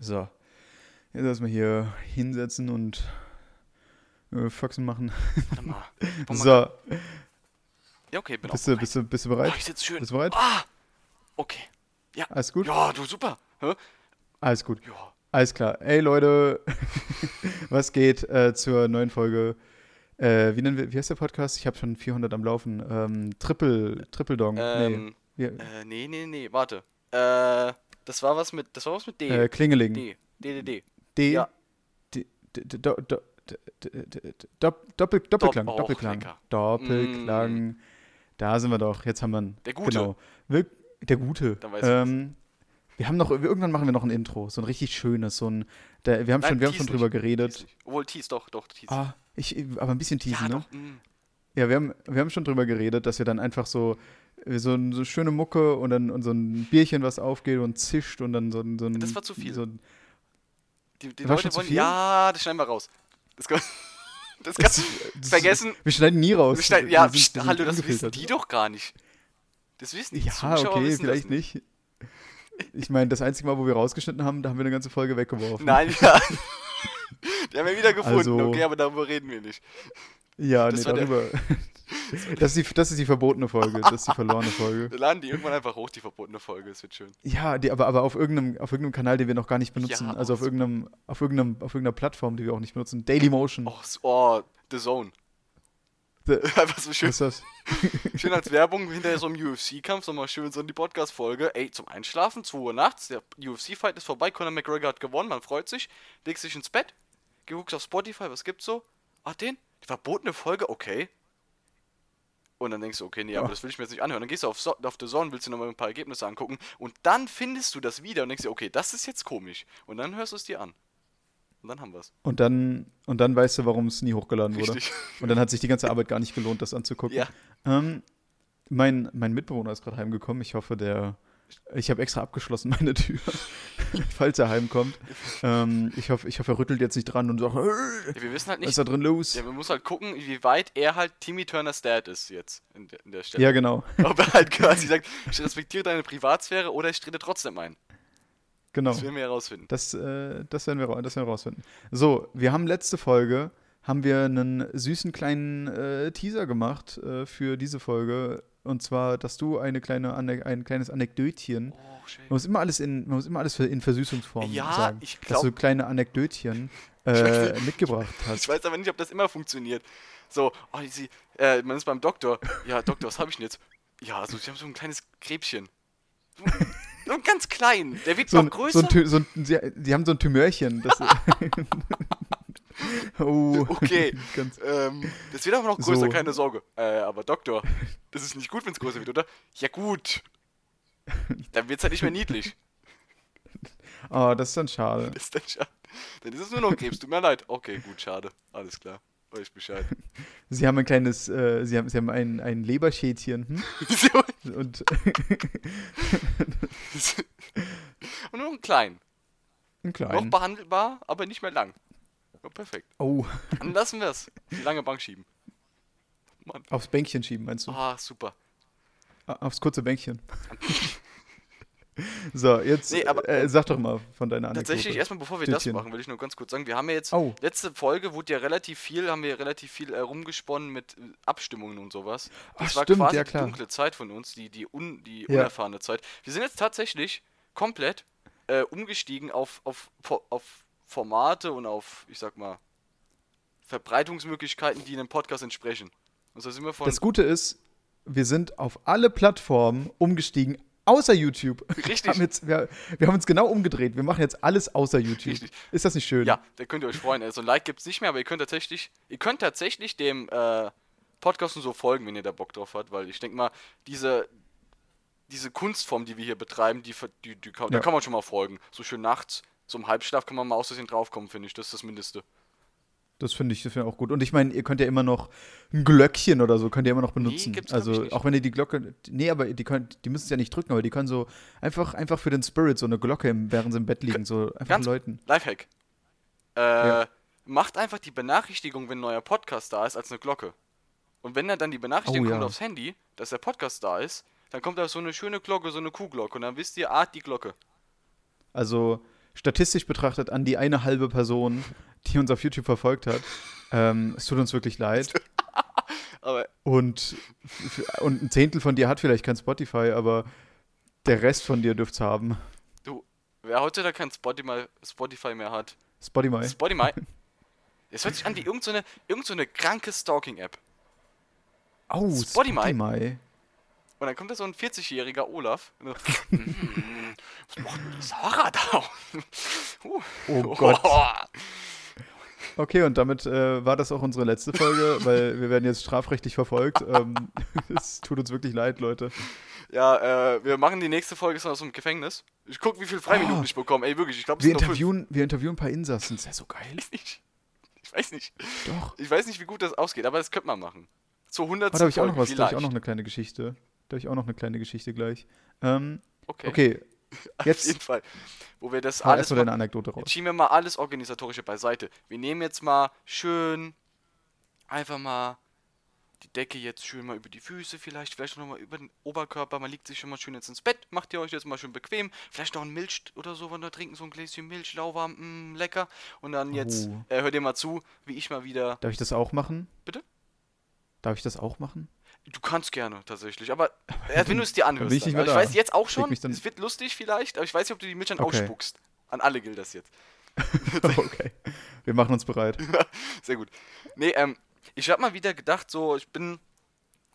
So. Jetzt erstmal hier hinsetzen und äh, Faxen machen. So. Ja, okay, bin Bist auch du, bist, du, bist du bereit? Oh, ich sitze schön. Bist du bereit? Ah! Okay. Alles gut? Ja, du super. Hä? Alles gut. Ja. Alles klar. Ey Leute, was geht äh, zur neuen Folge? Äh, wie nennen wir, wie heißt der Podcast? Ich habe schon 400 am Laufen. Ähm, Triple, Triple Dong. Ähm, nee. äh, nee, nee, nee, warte. Äh, das war was mit, das war was mit D. Äh, Klingeling. D. D, D, D. D. Ja. D, D, D, Do, Do, D, D, D, D, Dopp- Doppel, Doppelklang. Dopp- auch Doppelklang. lecker. Doppelklang. Da sind wir doch. Jetzt haben wir ihn. Der Gute. Genau. Wir, der Gute. Dann weiß ähm, wir haben noch, irgendwann machen wir noch ein Intro. So ein richtig schönes. So ein, der, wir haben schon, wir haben schon drüber nicht, geredet. Obwohl, tease doch, doch, tease. Ah, ich, aber ein bisschen teasen, ja, ne? doch. mm. Ja, wir haben, wir haben schon drüber geredet, dass wir dann einfach so, so, ein- so schöne Mucke und dann und so ein Bierchen, was aufgeht und zischt und dann so ein. So ein Das war zu viel. So ein, Die, die Leute zu wollen, viel? ja, das schneiden wir raus. Das, kann, das kannst du das- vergessen. Wir schneiden nie raus. Schneiden, ja, sind- pst, hallo, das wissen die doch gar nicht. Das wissen die Ja, Zuschauer okay, vielleicht nicht. Ich meine, das einzige Mal, wo wir rausgeschnitten haben, da haben wir eine ganze Folge weggeworfen. Nein, ja. Die haben wir wieder gefunden, Also- okay, aber darüber reden wir nicht. Ja, Das nee, der- darüber. Das ist, die, das ist die verbotene Folge, das ist die verlorene Folge. Wir laden die irgendwann einfach hoch, die verbotene Folge, das wird schön. Ja, die, aber, aber auf, irgendeinem, auf irgendeinem Kanal, den wir noch gar nicht benutzen. Ja, also auf irgendeinem, auf, irgendeinem, auf irgendeiner Plattform, die wir auch nicht benutzen. Dailymotion. Oh, so- oh The Zone. The- Einfach so schön, Was ist das? schön als Werbung hinter so einem UFC-Kampf, so mal schön so in die Podcast-Folge. Ey, zum Einschlafen, 2 Uhr nachts, der UFC-Fight ist vorbei, Conor McGregor hat gewonnen, man freut sich, legst dich ins Bett, guckst auf Spotify, was gibt's so? Ah, den? Die verbotene Folge, okay. Und dann denkst du, okay, nee, aber Ja. das will ich mir jetzt nicht anhören. Dann gehst du auf, so auf The Zone, willst dir nochmal ein paar Ergebnisse angucken und dann findest du das wieder und denkst dir, okay, das ist jetzt komisch. Und dann hörst du es dir an. Und dann haben wir es. Und dann, und dann weißt du, warum es nie hochgeladen wurde. Richtig. Und dann hat sich die ganze Arbeit gar nicht gelohnt, das anzugucken. Ja. Ähm, mein, mein Mitbewohner ist gerade heimgekommen. Ich hoffe, der. Ich habe extra abgeschlossen meine Tür, falls er heimkommt. Ähm, ich, hoffe, ich hoffe, er rüttelt jetzt nicht dran und sagt, "Äh, Ja, wir wissen halt was nicht, ist da drin los? Ja, man muss halt gucken, wie weit er halt Timmy Turner's Dad ist jetzt in der, in der Stelle. Ja, genau. Ob er halt quasi sagt, ich respektiere deine Privatsphäre oder ich trete trotzdem ein. genau. Das werden wir herausfinden. Das, äh, das, werden wir, das werden wir rausfinden. So, wir haben letzte Folge, haben wir einen süßen kleinen äh, Teaser gemacht äh, für diese Folge. Und zwar, dass du eine kleine Ane ein kleines Anekdötchen, Oh, man muss immer alles in, man muss immer alles in Versüßungsform Ja, sagen, ich dass glaub- du kleine Anekdötchen äh, mitgebracht hast. Ich weiß aber nicht, ob das immer funktioniert. So, oh, sie, äh, man ist beim Doktor. Ja, Doktor, was habe ich denn jetzt? Ja, also ich habe so ein kleines Krebschen. So, so ein ganz klein. Der wird So noch ein, größer. so ein, so ein, sie, die haben so ein Tümörchen. Das, oh, Okay. ähm, das wird aber noch größer, So. keine Sorge. Äh, aber Doktor, das ist nicht gut, wenn es größer wird, oder? Ja gut. Dann wird es halt nicht mehr niedlich. oh, das ist dann schade. Das ist dann schade. Dann ist es nur noch Krebs. Tut mir leid. Okay, gut, schade. Alles klar. Weiß ich Bescheid. Sie haben ein kleines, äh, sie haben, sie haben ein, ein Leberschädchen. Hm? Und Und nur einen kleinen. ein Noch kleinen. behandelbar, aber nicht mehr lang. Ja, perfekt. Oh, Dann lassen wir es. Die lange Bank schieben. Mann. aufs Bänkchen schieben, meinst du? Ah, super. Ah, Aufs kurze Bänkchen. so, jetzt Nee, aber- äh, sag doch mal von deiner Anekdote. Tatsächlich, erstmal bevor wir das Stückchen. machen, will ich nur ganz kurz sagen, wir haben ja jetzt, Oh. letzte Folge wurde ja relativ viel, haben wir relativ viel äh, rumgesponnen mit äh, Abstimmungen und sowas. Das Ach, war stimmt, quasi ja, die klar. dunkle Zeit von uns, die, die, un, die Ja. unerfahrene Zeit. Wir sind jetzt tatsächlich komplett äh, umgestiegen auf, auf, auf Formate und auf, ich sag mal, Verbreitungsmöglichkeiten, die einem Podcast entsprechen. Und so sind wir von Das Gute ist, wir sind auf alle Plattformen umgestiegen, außer YouTube. Richtig. Wir haben, jetzt, wir, wir haben uns genau umgedreht. Wir machen jetzt alles außer YouTube. Richtig. Ist das nicht schön? Ja, da könnt ihr euch freuen. Also ein Like gibt's nicht mehr, aber ihr könnt tatsächlich, ihr könnt tatsächlich dem äh, Podcast und so folgen, wenn ihr da Bock drauf habt, weil ich denke mal, diese, diese Kunstform, die wir hier betreiben, die, ver- die, die kann, da Ja. kann man schon mal folgen. So schön nachts, so im Halbschlaf kann man mal aus Versehen draufkommen, finde ich. Das ist das Mindeste. Das finde ich, das find ich auch gut. Und ich meine, ihr könnt ja immer noch ein Glöckchen oder so, könnt ihr immer noch benutzen. ich, also nicht. auch wenn ihr die Glocke. Nee, aber die können, die müssen es ja nicht drücken, aber die können so einfach, einfach für den Spirit so eine Glocke, im, während sie im Bett liegen, so einfach Ganz- läuten. Lifehack. Äh, Ja. Macht einfach die Benachrichtigung, wenn ein neuer Podcast da ist, als eine Glocke. Und wenn dann die Benachrichtigung Oh, kommt ja. aufs Handy, dass der Podcast da ist, dann kommt da so eine schöne Glocke, so eine Kuhglocke und dann wisst ihr, ah, die Glocke. Also statistisch betrachtet an die eine halbe Person, die uns auf YouTube verfolgt hat. Ähm, es tut uns wirklich leid. Und, und ein Zehntel von dir hat vielleicht kein Spotify, aber der Rest von dir dürft's haben. du, wer heutzutage kein Spotify, Spotify mehr hat, Spotify. Spotify. Es hört sich an wie irgendeine so irgend so eine kranke Stalking-App. Oh, Spotify? Spotify. Und dann kommt da so ein 40-jähriger Olaf. So, "Mm, was macht denn die Sarah da? uh, Oh Gott. Okay, und damit äh, war das auch unsere letzte Folge, weil wir werden jetzt strafrechtlich verfolgt. Ähm, es tut uns wirklich leid, Leute. Ja, äh, wir machen die nächste Folge ist aus dem Gefängnis. Ich guck, wie viel Freiminuten Oh. ich bekomme. Ey, wirklich, ich glaube, es Wir interviewen, wir interviewen ein paar Insassen. Das ist ja so geil. Ich weiß nicht. Ich weiß nicht. Doch. Ich weiß nicht, wie gut das ausgeht, aber das könnte man machen. Zur 100. Oh, da habe ich auch noch was. Da habe ich auch noch eine kleine Geschichte. Da habe ich auch noch eine kleine Geschichte gleich. Ähm, Okay. okay, Auf jetzt jeden Fall. Wo wir das alles deine Anekdote raus. Jetzt schieben wir mal alles Organisatorische beiseite. Wir nehmen jetzt mal schön einfach mal die Decke jetzt schön mal über die Füße, vielleicht, vielleicht noch mal über den Oberkörper. Man liegt sich schon mal schön jetzt ins Bett, macht ihr euch jetzt mal schön bequem. Vielleicht noch ein Milch oder so, wenn wir trinken, so ein Gläschen Milch, lauwarm, mm, lecker. Und dann jetzt, Oh. äh, hört ihr mal zu, wie ich mal wieder. Darf ich das auch machen? Bitte? Darf ich das auch machen? Du kannst gerne tatsächlich, aber äh, wenn du es dir anhörst. ich Also ich weiß jetzt auch schon, es wird lustig vielleicht, aber ich weiß nicht, ob du die Milch dann Okay. ausspuckst. An alle gilt das jetzt. okay. Wir machen uns bereit. Sehr gut. Nee, ähm, ich habe mal wieder gedacht, so, ich bin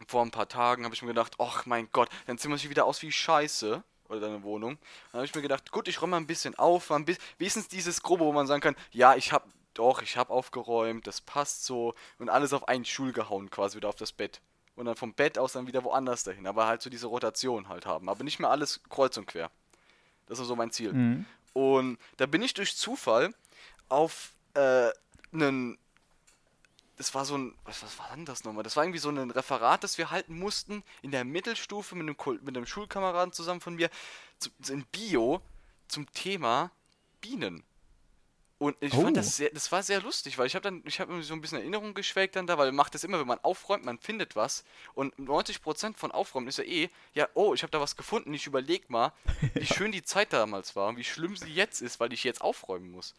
vor ein paar Tagen, habe ich mir gedacht, ach mein Gott, dann ziehen wir sich wieder aus wie Scheiße. Oder deine Wohnung. Dann habe ich mir gedacht, gut, ich räume mal ein bisschen auf, mal ein bisschen, wenigstens dieses Grobe, wo man sagen kann, ja, ich habe, doch, ich habe aufgeräumt, das passt so und alles auf einen Stuhl gehauen, quasi wieder auf das Bett. Und dann vom Bett aus dann wieder woanders dahin, aber halt so diese Rotation halt haben, aber nicht mehr alles kreuz und quer. Das ist so mein Ziel. Mhm. Und da bin ich durch Zufall auf äh, einen. Das war so ein. Was, was war denn das nochmal? Das war irgendwie so ein Referat, das wir halten mussten in der Mittelstufe mit einem, mit einem Schulkameraden zusammen von mir zu, in Bio zum Thema Bienen. Und ich Oh. fand das sehr, das war sehr lustig, weil ich habe dann, ich habe so ein bisschen Erinnerung geschwelgt dann da, weil man macht das immer, wenn man aufräumt, man findet was. Und 90% von Aufräumen ist ja eh, ja, oh, ich habe da was gefunden, ich überleg mal, wie schön die Zeit damals war und wie schlimm sie jetzt ist, weil ich jetzt aufräumen muss.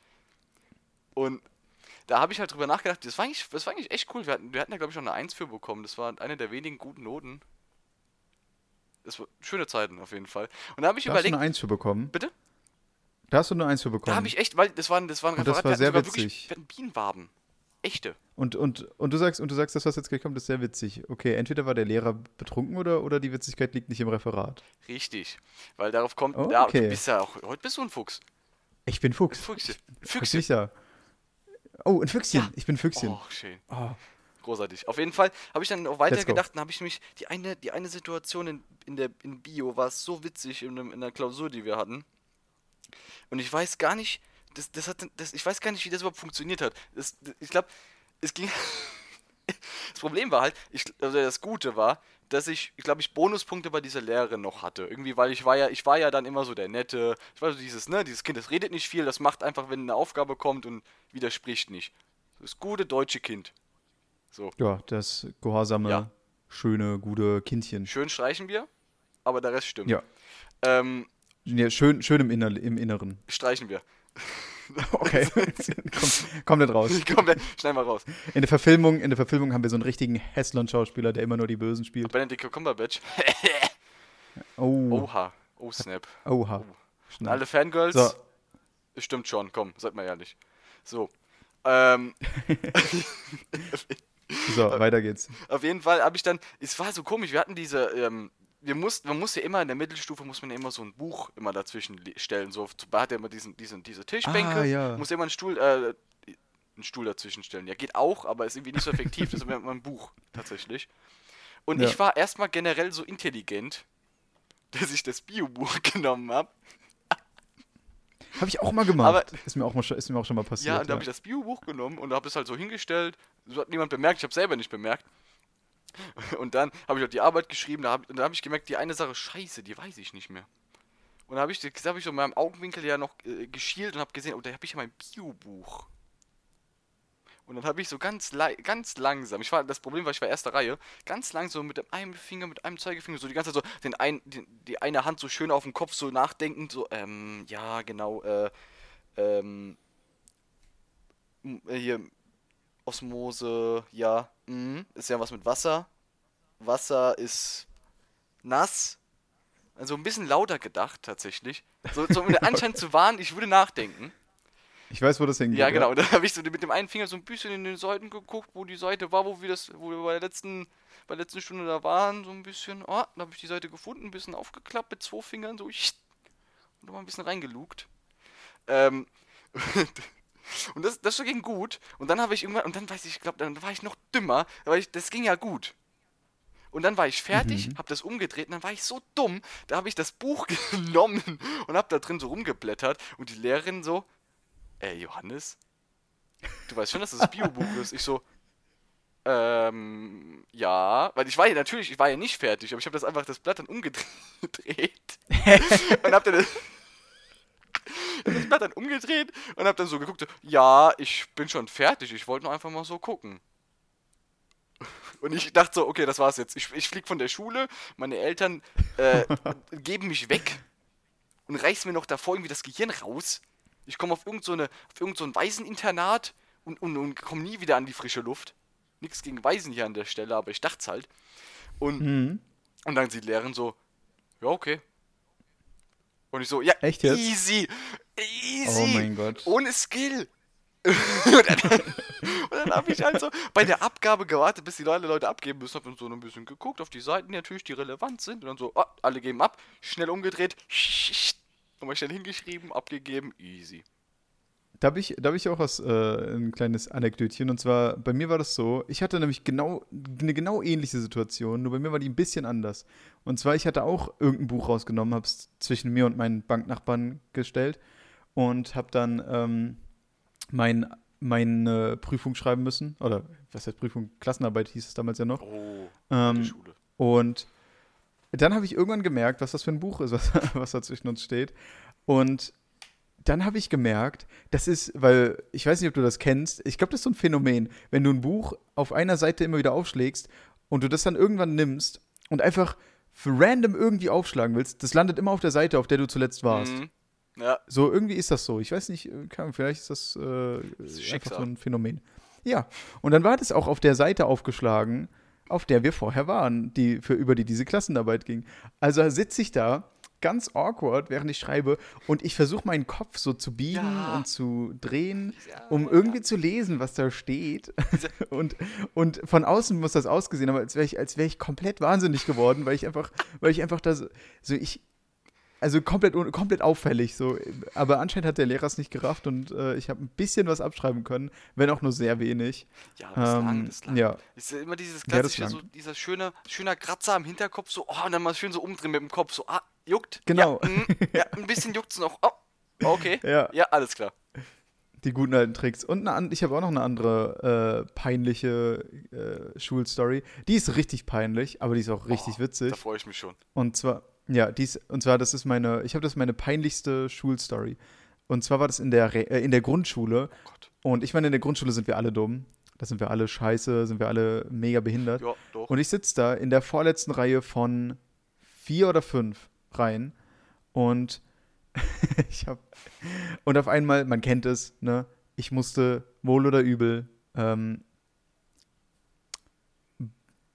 Und da habe ich halt drüber nachgedacht, das war eigentlich, das war eigentlich echt cool. Wir hatten, wir hatten da, glaube ich, auch eine 1 für bekommen. Das war eine der wenigen guten Noten. Das war schöne Zeiten auf jeden Fall. Und da habe ich Da hast du überlegt, eine Eins für bekommen. bitte? Da hast du eine Eins für bekommen. Da habe ich echt, weil das war, ein- das war ein Und das Referat, war sehr wirklich- witzig. Wir hatten Bienenwaben. Echte. Und, und, und du sagst, und du sagst, das, was jetzt gleich kommt, ist sehr witzig. Okay, entweder war der Lehrer betrunken oder, oder die Witzigkeit liegt nicht im Referat. Richtig. Weil darauf kommt, Oh, okay. du bist ja auch, heute bist du ein Fuchs. Ich bin Fuchs. Füchse. Fuchs Füchse. nicht da. Oh, ein Füchschen. Ja. Ich bin Füchschen. Oh, schön. Oh. Großartig. Auf jeden Fall habe ich dann auch weiter Let's go. gedacht, dann habe ich nämlich die eine, die eine Situation in, in der in Bio war so witzig in, in der Klausur, die wir hatten. Und ich weiß gar nicht, das, das hat, das, ich weiß gar nicht, wie das überhaupt funktioniert hat. Das, ich glaube, es ging. das Problem war halt, ich, also das Gute war, dass ich, ich glaube, ich Bonuspunkte bei dieser Lehrerin noch hatte. Irgendwie, weil ich war ja, ich war ja dann immer so der Nette. Ich war so dieses, ne, dieses Kind, das redet nicht viel, das macht einfach, wenn eine Aufgabe kommt und widerspricht nicht. Das gute deutsche Kind. So. Ja, das gehorsame, Ja. schöne, gute Kindchen. Schön streichen wir, aber der Rest stimmt. Ja. Ähm, ja schön, schön im, Inner im Inneren. streichen wir. Okay. Komm, komplett raus. Wir- schneiden wir raus. In der Verfilmung, in der Verfilmung haben wir so einen richtigen Hässlon-Schauspieler, der immer nur die Bösen spielt. Benedict Cumberbatch. Oh. Oha. Oh, Snap. Oha. Schnell. alle Fangirls. So. Stimmt schon, komm, seid mal ehrlich. So. Ähm, So, weiter geht's. auf jeden Fall habe ich dann, es war so komisch, wir hatten diese, ähm, wir mussten, man muss ja immer in der Mittelstufe, muss man ja immer so ein Buch immer dazwischen le- stellen. So, hat ja immer diesen, diesen, diese Tischbänke, Ah, ja. muss ja immer einen Stuhl, äh, einen Stuhl dazwischen stellen. Ja, geht auch, aber ist irgendwie nicht so effektiv, das ist immer ein Buch, tatsächlich. Und Ja. ich war erstmal generell so intelligent, dass ich das Biobuch genommen habe. Habe ich auch mal gemacht. Aber- ist, mir auch mal, schon- ist mir auch schon mal passiert. Ja, und da habe ich das Biobuch genommen und habe es halt so hingestellt. So hat niemand bemerkt, ich habe selber nicht bemerkt. Und dann habe ich halt die Arbeit geschrieben, da habe hab ich gemerkt, die eine Sache, scheiße, die weiß ich nicht mehr. Und da habe ich, da hab ich so in meinem Augenwinkel ja noch äh, geschielt und habe gesehen, oh, da habe ich ja mein Biobuch. Und dann habe ich so ganz, ganz langsam, ich war, das Problem war, ich war erste Reihe, ganz langsam mit dem einen Finger, mit einem Zeigefinger, so die ganze Zeit so, den ein, den, die eine Hand so schön auf dem Kopf, so nachdenkend, so, ähm, ja, genau, äh, ähm, äh, hier, Osmose, ja, mhm, ist ja was mit Wasser. Wasser ist nass. Also ein bisschen lauter gedacht, tatsächlich. So, so um den Anschein zu wahren, ich würde nachdenken. Ich weiß, wo das hingeht. Ja, genau. Dann habe ich so mit dem einen Finger so ein bisschen in den Seiten geguckt, wo die Seite war, wo wir das, wo wir bei der letzten, bei der letzten Stunde da waren, so ein bisschen. Oh, da habe ich die Seite gefunden, ein bisschen aufgeklappt mit zwei Fingern, so und nochmal ein bisschen reingelugt. Ähm, und das, das ging gut. Und dann habe ich irgendwann, und dann weiß ich, ich glaube, dann war ich noch dümmer, weil ich, das ging ja gut. Und dann war ich fertig, Mhm. habe das umgedreht und dann war ich so dumm, da habe ich das Buch genommen und habe da drin so rumgeblättert und die Lehrerin so, ey Johannes, du weißt schon, dass das Biobuch ist. Ich so, ähm, ja, weil ich war ja natürlich, ich war ja nicht fertig, aber ich habe das einfach das Blatt dann umgedreht und habe dann das, Blatt dann umgedreht und habe dann so geguckt, so, ja, ich bin schon fertig, ich wollte nur einfach mal so gucken. Und ich dachte so, okay, das war's jetzt. Ich, ich flieg von der Schule, meine Eltern äh, geben mich weg und reißen mir noch davor irgendwie das Gehirn raus. Ich komme auf irgend so, eine, auf irgend so ein Waiseninternat und, und, und komme nie wieder an die frische Luft. Nichts gegen Waisen hier an der Stelle, aber ich dachte halt. Und, Mhm. und dann sieht Lehrerin so, ja, okay. Und ich so, ja, Echt jetzt? easy, easy. Oh mein Gott. Ohne Skill. und dann, dann habe ich halt so bei der Abgabe gewartet, bis die alle Leute abgeben müssen. Hab dann so ein bisschen geguckt auf die Seiten, die natürlich, die relevant sind. Und dann so, ah, alle geben ab, schnell umgedreht, nochmal schnell hingeschrieben, abgegeben, easy. Da habe ich, da hab ich auch was, äh, ein kleines Anekdötchen. Und zwar, bei mir war das so, ich hatte nämlich genau, eine genau ähnliche Situation, nur bei mir war die ein bisschen anders. Und zwar, ich hatte auch irgendein Buch rausgenommen, habe es zwischen mir und meinen Banknachbarn gestellt und habe dann ähm, mein, meine Prüfung schreiben müssen. Oder was heißt Prüfung? Klassenarbeit hieß es damals ja noch. Oh, Ähm, die Schule. Und dann habe ich irgendwann gemerkt, was das für ein Buch ist, was, was da zwischen uns steht. Und dann habe ich gemerkt, das ist, weil ich weiß nicht, ob du das kennst, ich glaube, das ist so ein Phänomen, wenn du ein Buch auf einer Seite immer wieder aufschlägst und du das dann irgendwann nimmst und einfach für random irgendwie aufschlagen willst, das landet immer auf der Seite, auf der du zuletzt warst. Mhm. Ja, So, irgendwie ist das so. Ich weiß nicht, äh, kann, vielleicht ist das, äh, ist einfach so ein Phänomen. Ja, und dann war das auch auf der Seite aufgeschlagen, auf der wir vorher waren, die für über die diese Klassenarbeit ging. Also sitze ich da ganz awkward, während ich schreibe und ich versuche meinen Kopf so zu biegen Ja. und zu drehen, Ja, um ja. irgendwie zu lesen, was da steht. und, und von außen muss das ausgesehen, aber als wäre ich, als wäre ich komplett wahnsinnig geworden, weil ich einfach, weil ich einfach da so, so ich, also komplett, komplett auffällig so. Aber anscheinend hat der Lehrer es nicht gerafft und äh, ich habe ein bisschen was abschreiben können, wenn auch nur sehr wenig. ja, das Ähm, lang, das lang. ja. Ist ja immer dieses Ja, klassische, so lang. dieser schöne, schöner Kratzer am Hinterkopf, so, oh, und dann mal schön so umdrehen mit dem Kopf, so, ah, juckt. Genau. Ja, mm, ja ein bisschen juckt's noch. Oh, okay. Ja. Ja, alles klar. Die guten alten Tricks. Und eine, ich habe auch noch eine andere äh, peinliche äh, Schulstory. Die ist richtig peinlich, aber die ist auch richtig Oh, witzig. Da freue ich mich schon. Und zwar, ja, dies, und zwar, das ist meine, ich habe das meine peinlichste Schulstory. Und zwar war das in der, Re äh, in der Grundschule. Oh Gott. Und ich meine, in der Grundschule sind wir alle dumm. Da sind wir alle scheiße, sind wir alle mega behindert. Ja, doch. Und ich sitze da in der vorletzten Reihe von vier oder fünf Reihen. Und ich habe. Und auf einmal, man kennt es, ne? Ich musste wohl oder übel ähm,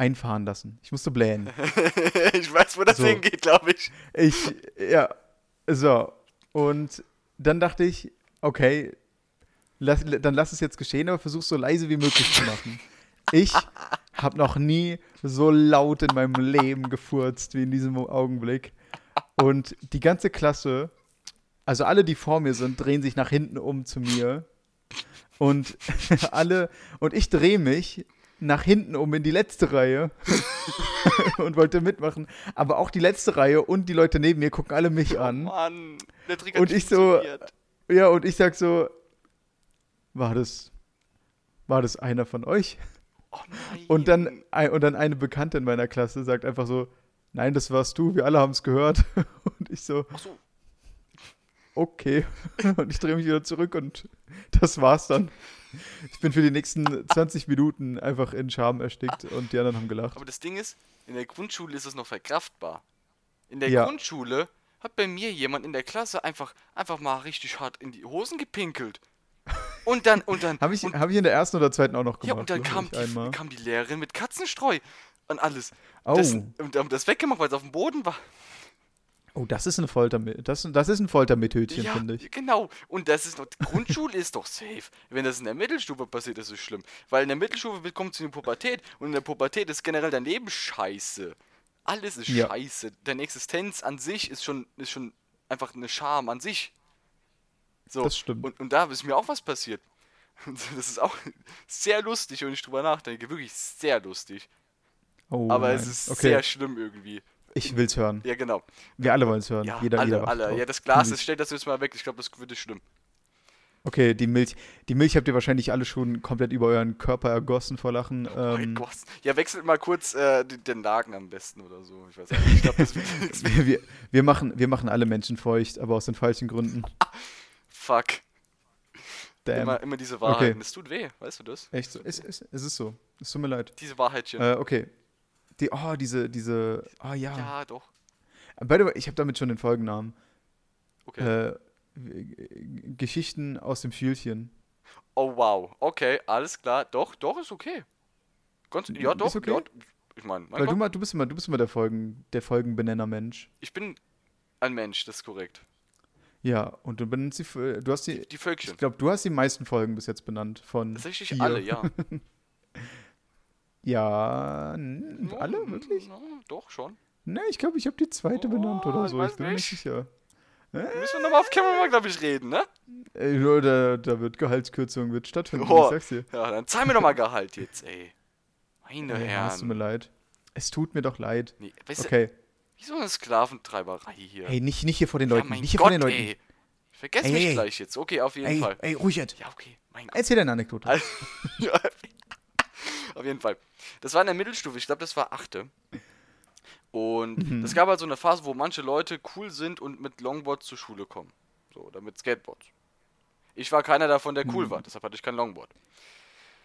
einfahren lassen. Ich musste blähen. ich weiß, wo das So. hingeht, glaube ich. Ich, ja, so. Und dann dachte ich, okay, lass, dann lass es jetzt geschehen, aber versuch so leise wie möglich zu machen. Ich habe noch nie so laut in meinem Leben gefurzt wie in diesem Augenblick. Und die ganze Klasse, also alle, die vor mir sind, drehen sich nach hinten um zu mir. Und alle, und ich drehe mich nach hinten um in die letzte Reihe und wollte mitmachen. Aber auch die letzte Reihe und die Leute neben mir gucken alle mich an. Mann, der Trick Und nicht ich so-. Ja, und ich sag so, war das, war das einer von euch? Oh. Und dann, und dann eine Bekannte in meiner Klasse sagt einfach so, nein, das warst du, wir alle haben es gehört. Und ich so, Ach so. okay. Und ich drehe mich wieder zurück und das war's dann. Ich bin für die nächsten 20 Minuten einfach in Scham erstickt und die anderen haben gelacht. Aber das Ding ist, in der Grundschule ist es noch verkraftbar. In der Ja. Grundschule hat bei mir jemand in der Klasse einfach, einfach mal richtig hart in die Hosen gepinkelt. Und dann, und dann. Habe ich, und, hab ich in der ersten oder zweiten auch noch gemacht. ja, und dann kam die, einmal. kam die Lehrerin mit Katzenstreu und alles. Oh. Das, und haben das weggemacht, weil es auf dem Boden war. Oh, das ist eine Folter, das, das ist ein Foltermethödchen, Ja, finde ich. genau. Und das ist noch, die Grundschule ist doch safe. Wenn das in der Mittelstufe passiert, ist es schlimm. Weil in der Mittelstufe kommt es in die Pubertät und in der Pubertät ist generell dein Leben scheiße. Alles ist Ja. scheiße. Deine Existenz an sich ist schon, ist schon einfach eine Scham an sich. So. Das stimmt. Und, und da ist mir auch was passiert. Das ist auch sehr lustig, wenn ich drüber nachdenke. Wirklich sehr lustig. Oh, Aber nein. es ist okay. sehr schlimm irgendwie. Ich will's hören. Ja, genau. Wir alle wollen es hören. Ja, jeder, alle, jeder alle. drauf. Ja, das Glas ist, stellt das jetzt mal weg. Ich glaube, das wird schlimm. Okay, die Milch. Die Milch habt ihr wahrscheinlich alle schon komplett über euren Körper ergossen vor Lachen. Oh Ähm. Ja, wechselt mal kurz äh, den, Laken am besten oder so. Ich weiß nicht. Ich glaube, das wird nichts. wir, wir, wir, machen, wir machen alle Menschen feucht, aber aus den falschen Gründen. Fuck. Damn. Immer, immer diese Wahrheiten. Okay. Es tut weh, weißt du das? Echt so. Es, es, es ist so. Es tut mir leid. Diese Wahrheitchen. Äh, okay. Die, oh, diese, diese. Ah ja. ja, doch. By the way, ich habe damit schon den Folgennamen. Okay. Äh, Geschichten aus dem Fühlchen. oh, wow. Okay, alles klar. Doch, doch, ist okay. Ganz, ja, Ist doch. okay? Ja, ich meine, mein Weil du, mal, du bist immer, du bist immer der Folgen, der Folgenbenenner-Mensch. ich bin ein Mensch, das ist korrekt. Ja, und du benennst die, du hast die, Die Völkchen. ich glaube, du hast die meisten Folgen bis jetzt benannt von Tatsächlich alle, ja. Ja, alle wirklich? doch, schon. Ne, ich glaube, ich habe die zweite Oh, benannt oder so. Ich bin mir nicht sicher. Müssen wir nochmal auf Camera glaube ich, reden, ne? Ey, nur da, da wird Gehaltskürzung wird stattfinden. Oh. Ich sag's dir. Ja, dann zahl mir doch mal Gehalt jetzt, ey. Meine Ey, ja, es tut mir Herren. leid. Es tut mir doch leid. Nee, weißt du, Okay. wie so eine Sklaventreiberei hier. Hey, nicht, nicht hier vor den ja, Leuten. nicht hier Gott, vor den Leuten. ey. Ich vergesse Ey, mich ey. gleich jetzt. Okay, auf jeden Ey, Fall. ey, ruhig jetzt. Ja, okay. Mein Gott. Erzähl deine Anekdote. Ja, auf jeden Fall. Das war in der Mittelstufe, ich glaube, das war achte. Und Mhm. es gab halt so eine Phase, wo manche Leute cool sind und mit Longboards zur Schule kommen. So, oder mit Skateboards. Ich war keiner davon, der Mhm. cool war, deshalb hatte ich kein Longboard.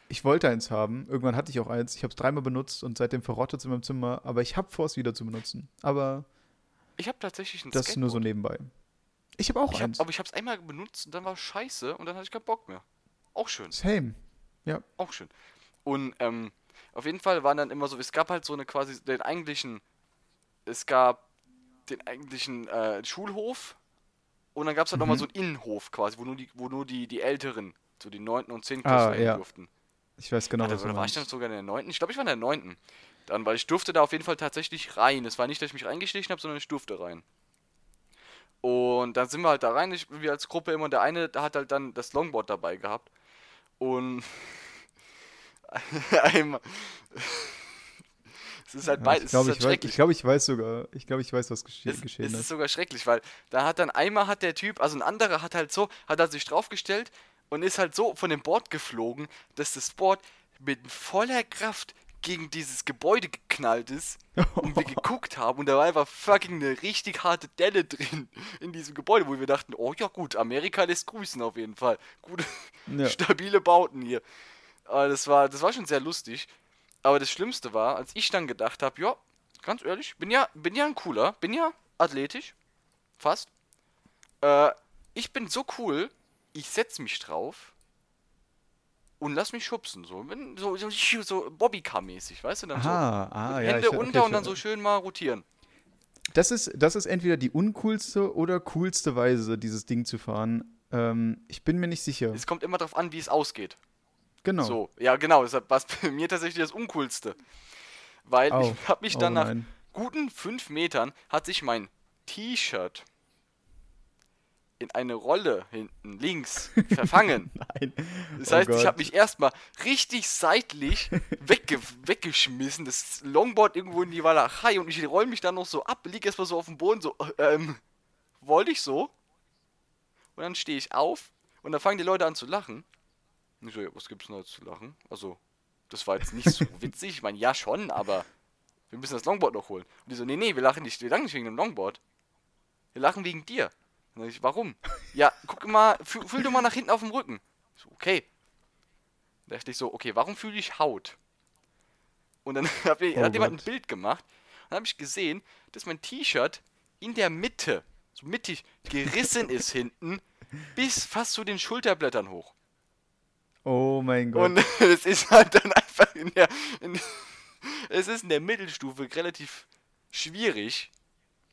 Ich wollte eins haben. Irgendwann hatte ich auch eins. Ich habe es dreimal benutzt und seitdem verrottet es in meinem Zimmer. Aber ich habe vor, es wieder zu benutzen. Aber Ich habe tatsächlich ein das ist nur so Skateboard. nebenbei. Ich habe auch Ich hab, eins. aber ich habe es einmal benutzt und dann war es scheiße und dann hatte ich keinen Bock mehr. Auch schön. Same. Auch schön. Und ähm, auf jeden Fall waren dann immer so, es gab halt so eine quasi den eigentlichen, es gab den eigentlichen äh, Schulhof und dann gab es halt nochmal Mhm. so einen Innenhof quasi, wo nur die, wo nur die, die Älteren, so die 9. und 10. Ah, Klasse rein ja. durften. Ich weiß genau, Ja, was da war ich dann sogar in der 9. Ich glaube, ich war in der 9. Dann, weil ich durfte da auf jeden Fall tatsächlich rein. Es war nicht, dass ich mich reingeschlichen habe, sondern ich durfte rein. Und dann sind wir halt da rein, ich, wir als Gruppe immer, der eine, hat halt dann das Longboard dabei gehabt. Und einmal. es ist halt beides, ich glaube, es ist ich, halt weiß, ich, glaub, ich weiß sogar. Ich glaube, ich weiß, was gesche Es, geschehen es ist ist. sogar schrecklich, weil da hat dann einmal hat der Typ, also ein anderer hat halt so, hat er sich draufgestellt und ist halt so von dem Board geflogen, dass das Board mit voller Kraft gegen dieses Gebäude geknallt ist und wir geguckt haben und da war einfach fucking eine richtig harte Delle drin in diesem Gebäude, wo wir dachten, oh ja gut, Amerika lässt grüßen auf jeden Fall. Gute, Ja. stabile Bauten hier. Aber das war, das war schon sehr lustig. Aber das Schlimmste war, als ich dann gedacht habe, ja, ganz ehrlich, bin ja, bin ja ein cooler, bin ja athletisch, fast. Äh, ich bin so cool, ich setz mich drauf und lass mich schubsen, so, bin so, so, so Bobbycar-mäßig, weißt du, dann Aha, ah, so ja. Hände ich, okay, unter und ich- dann so schön mal rotieren. Das ist, das ist entweder die uncoolste oder coolste Weise, dieses Ding zu fahren. Ähm, ich bin mir nicht sicher. Es kommt immer darauf an, wie es ausgeht. Genau. So, ja genau, deshalb war es bei mir tatsächlich das Uncoolste. Weil Au. ich habe mich Oh dann nach nein. guten fünf Metern hat sich mein T-Shirt in eine Rolle hinten links verfangen. Nein. Das Oh heißt, ich Gott. habe mich erstmal richtig seitlich wegge weggeschmissen, das Longboard irgendwo in die Walachei und ich roll mich dann noch so ab, lieg erstmal so auf dem Boden, so, äh, ähm, wollte ich so? Und dann stehe ich auf und dann fangen die Leute an zu lachen. Und ich so, ja, was gibt's denn da zu lachen? Also, das war jetzt nicht so witzig. Ich meine, ja schon, aber wir müssen das Longboard noch holen. Und die so, nee, nee, wir lachen nicht, wir lachen nicht wegen dem Longboard. Wir lachen wegen dir. Und dann ich, warum? Ja, guck mal, fühl, fühl doch mal nach hinten auf dem Rücken. Ich so, okay. Da dachte ich so, okay, warum fühle ich Haut? Und dann hab ich, Oh hat jemand ein. Bild gemacht. Dann habe ich gesehen, dass mein T-Shirt in der Mitte so mittig gerissen ist hinten, bis fast zu den Schulterblättern hoch. Oh mein Gott. Und es ist halt dann einfach in der. In, es ist in der Mittelstufe relativ schwierig,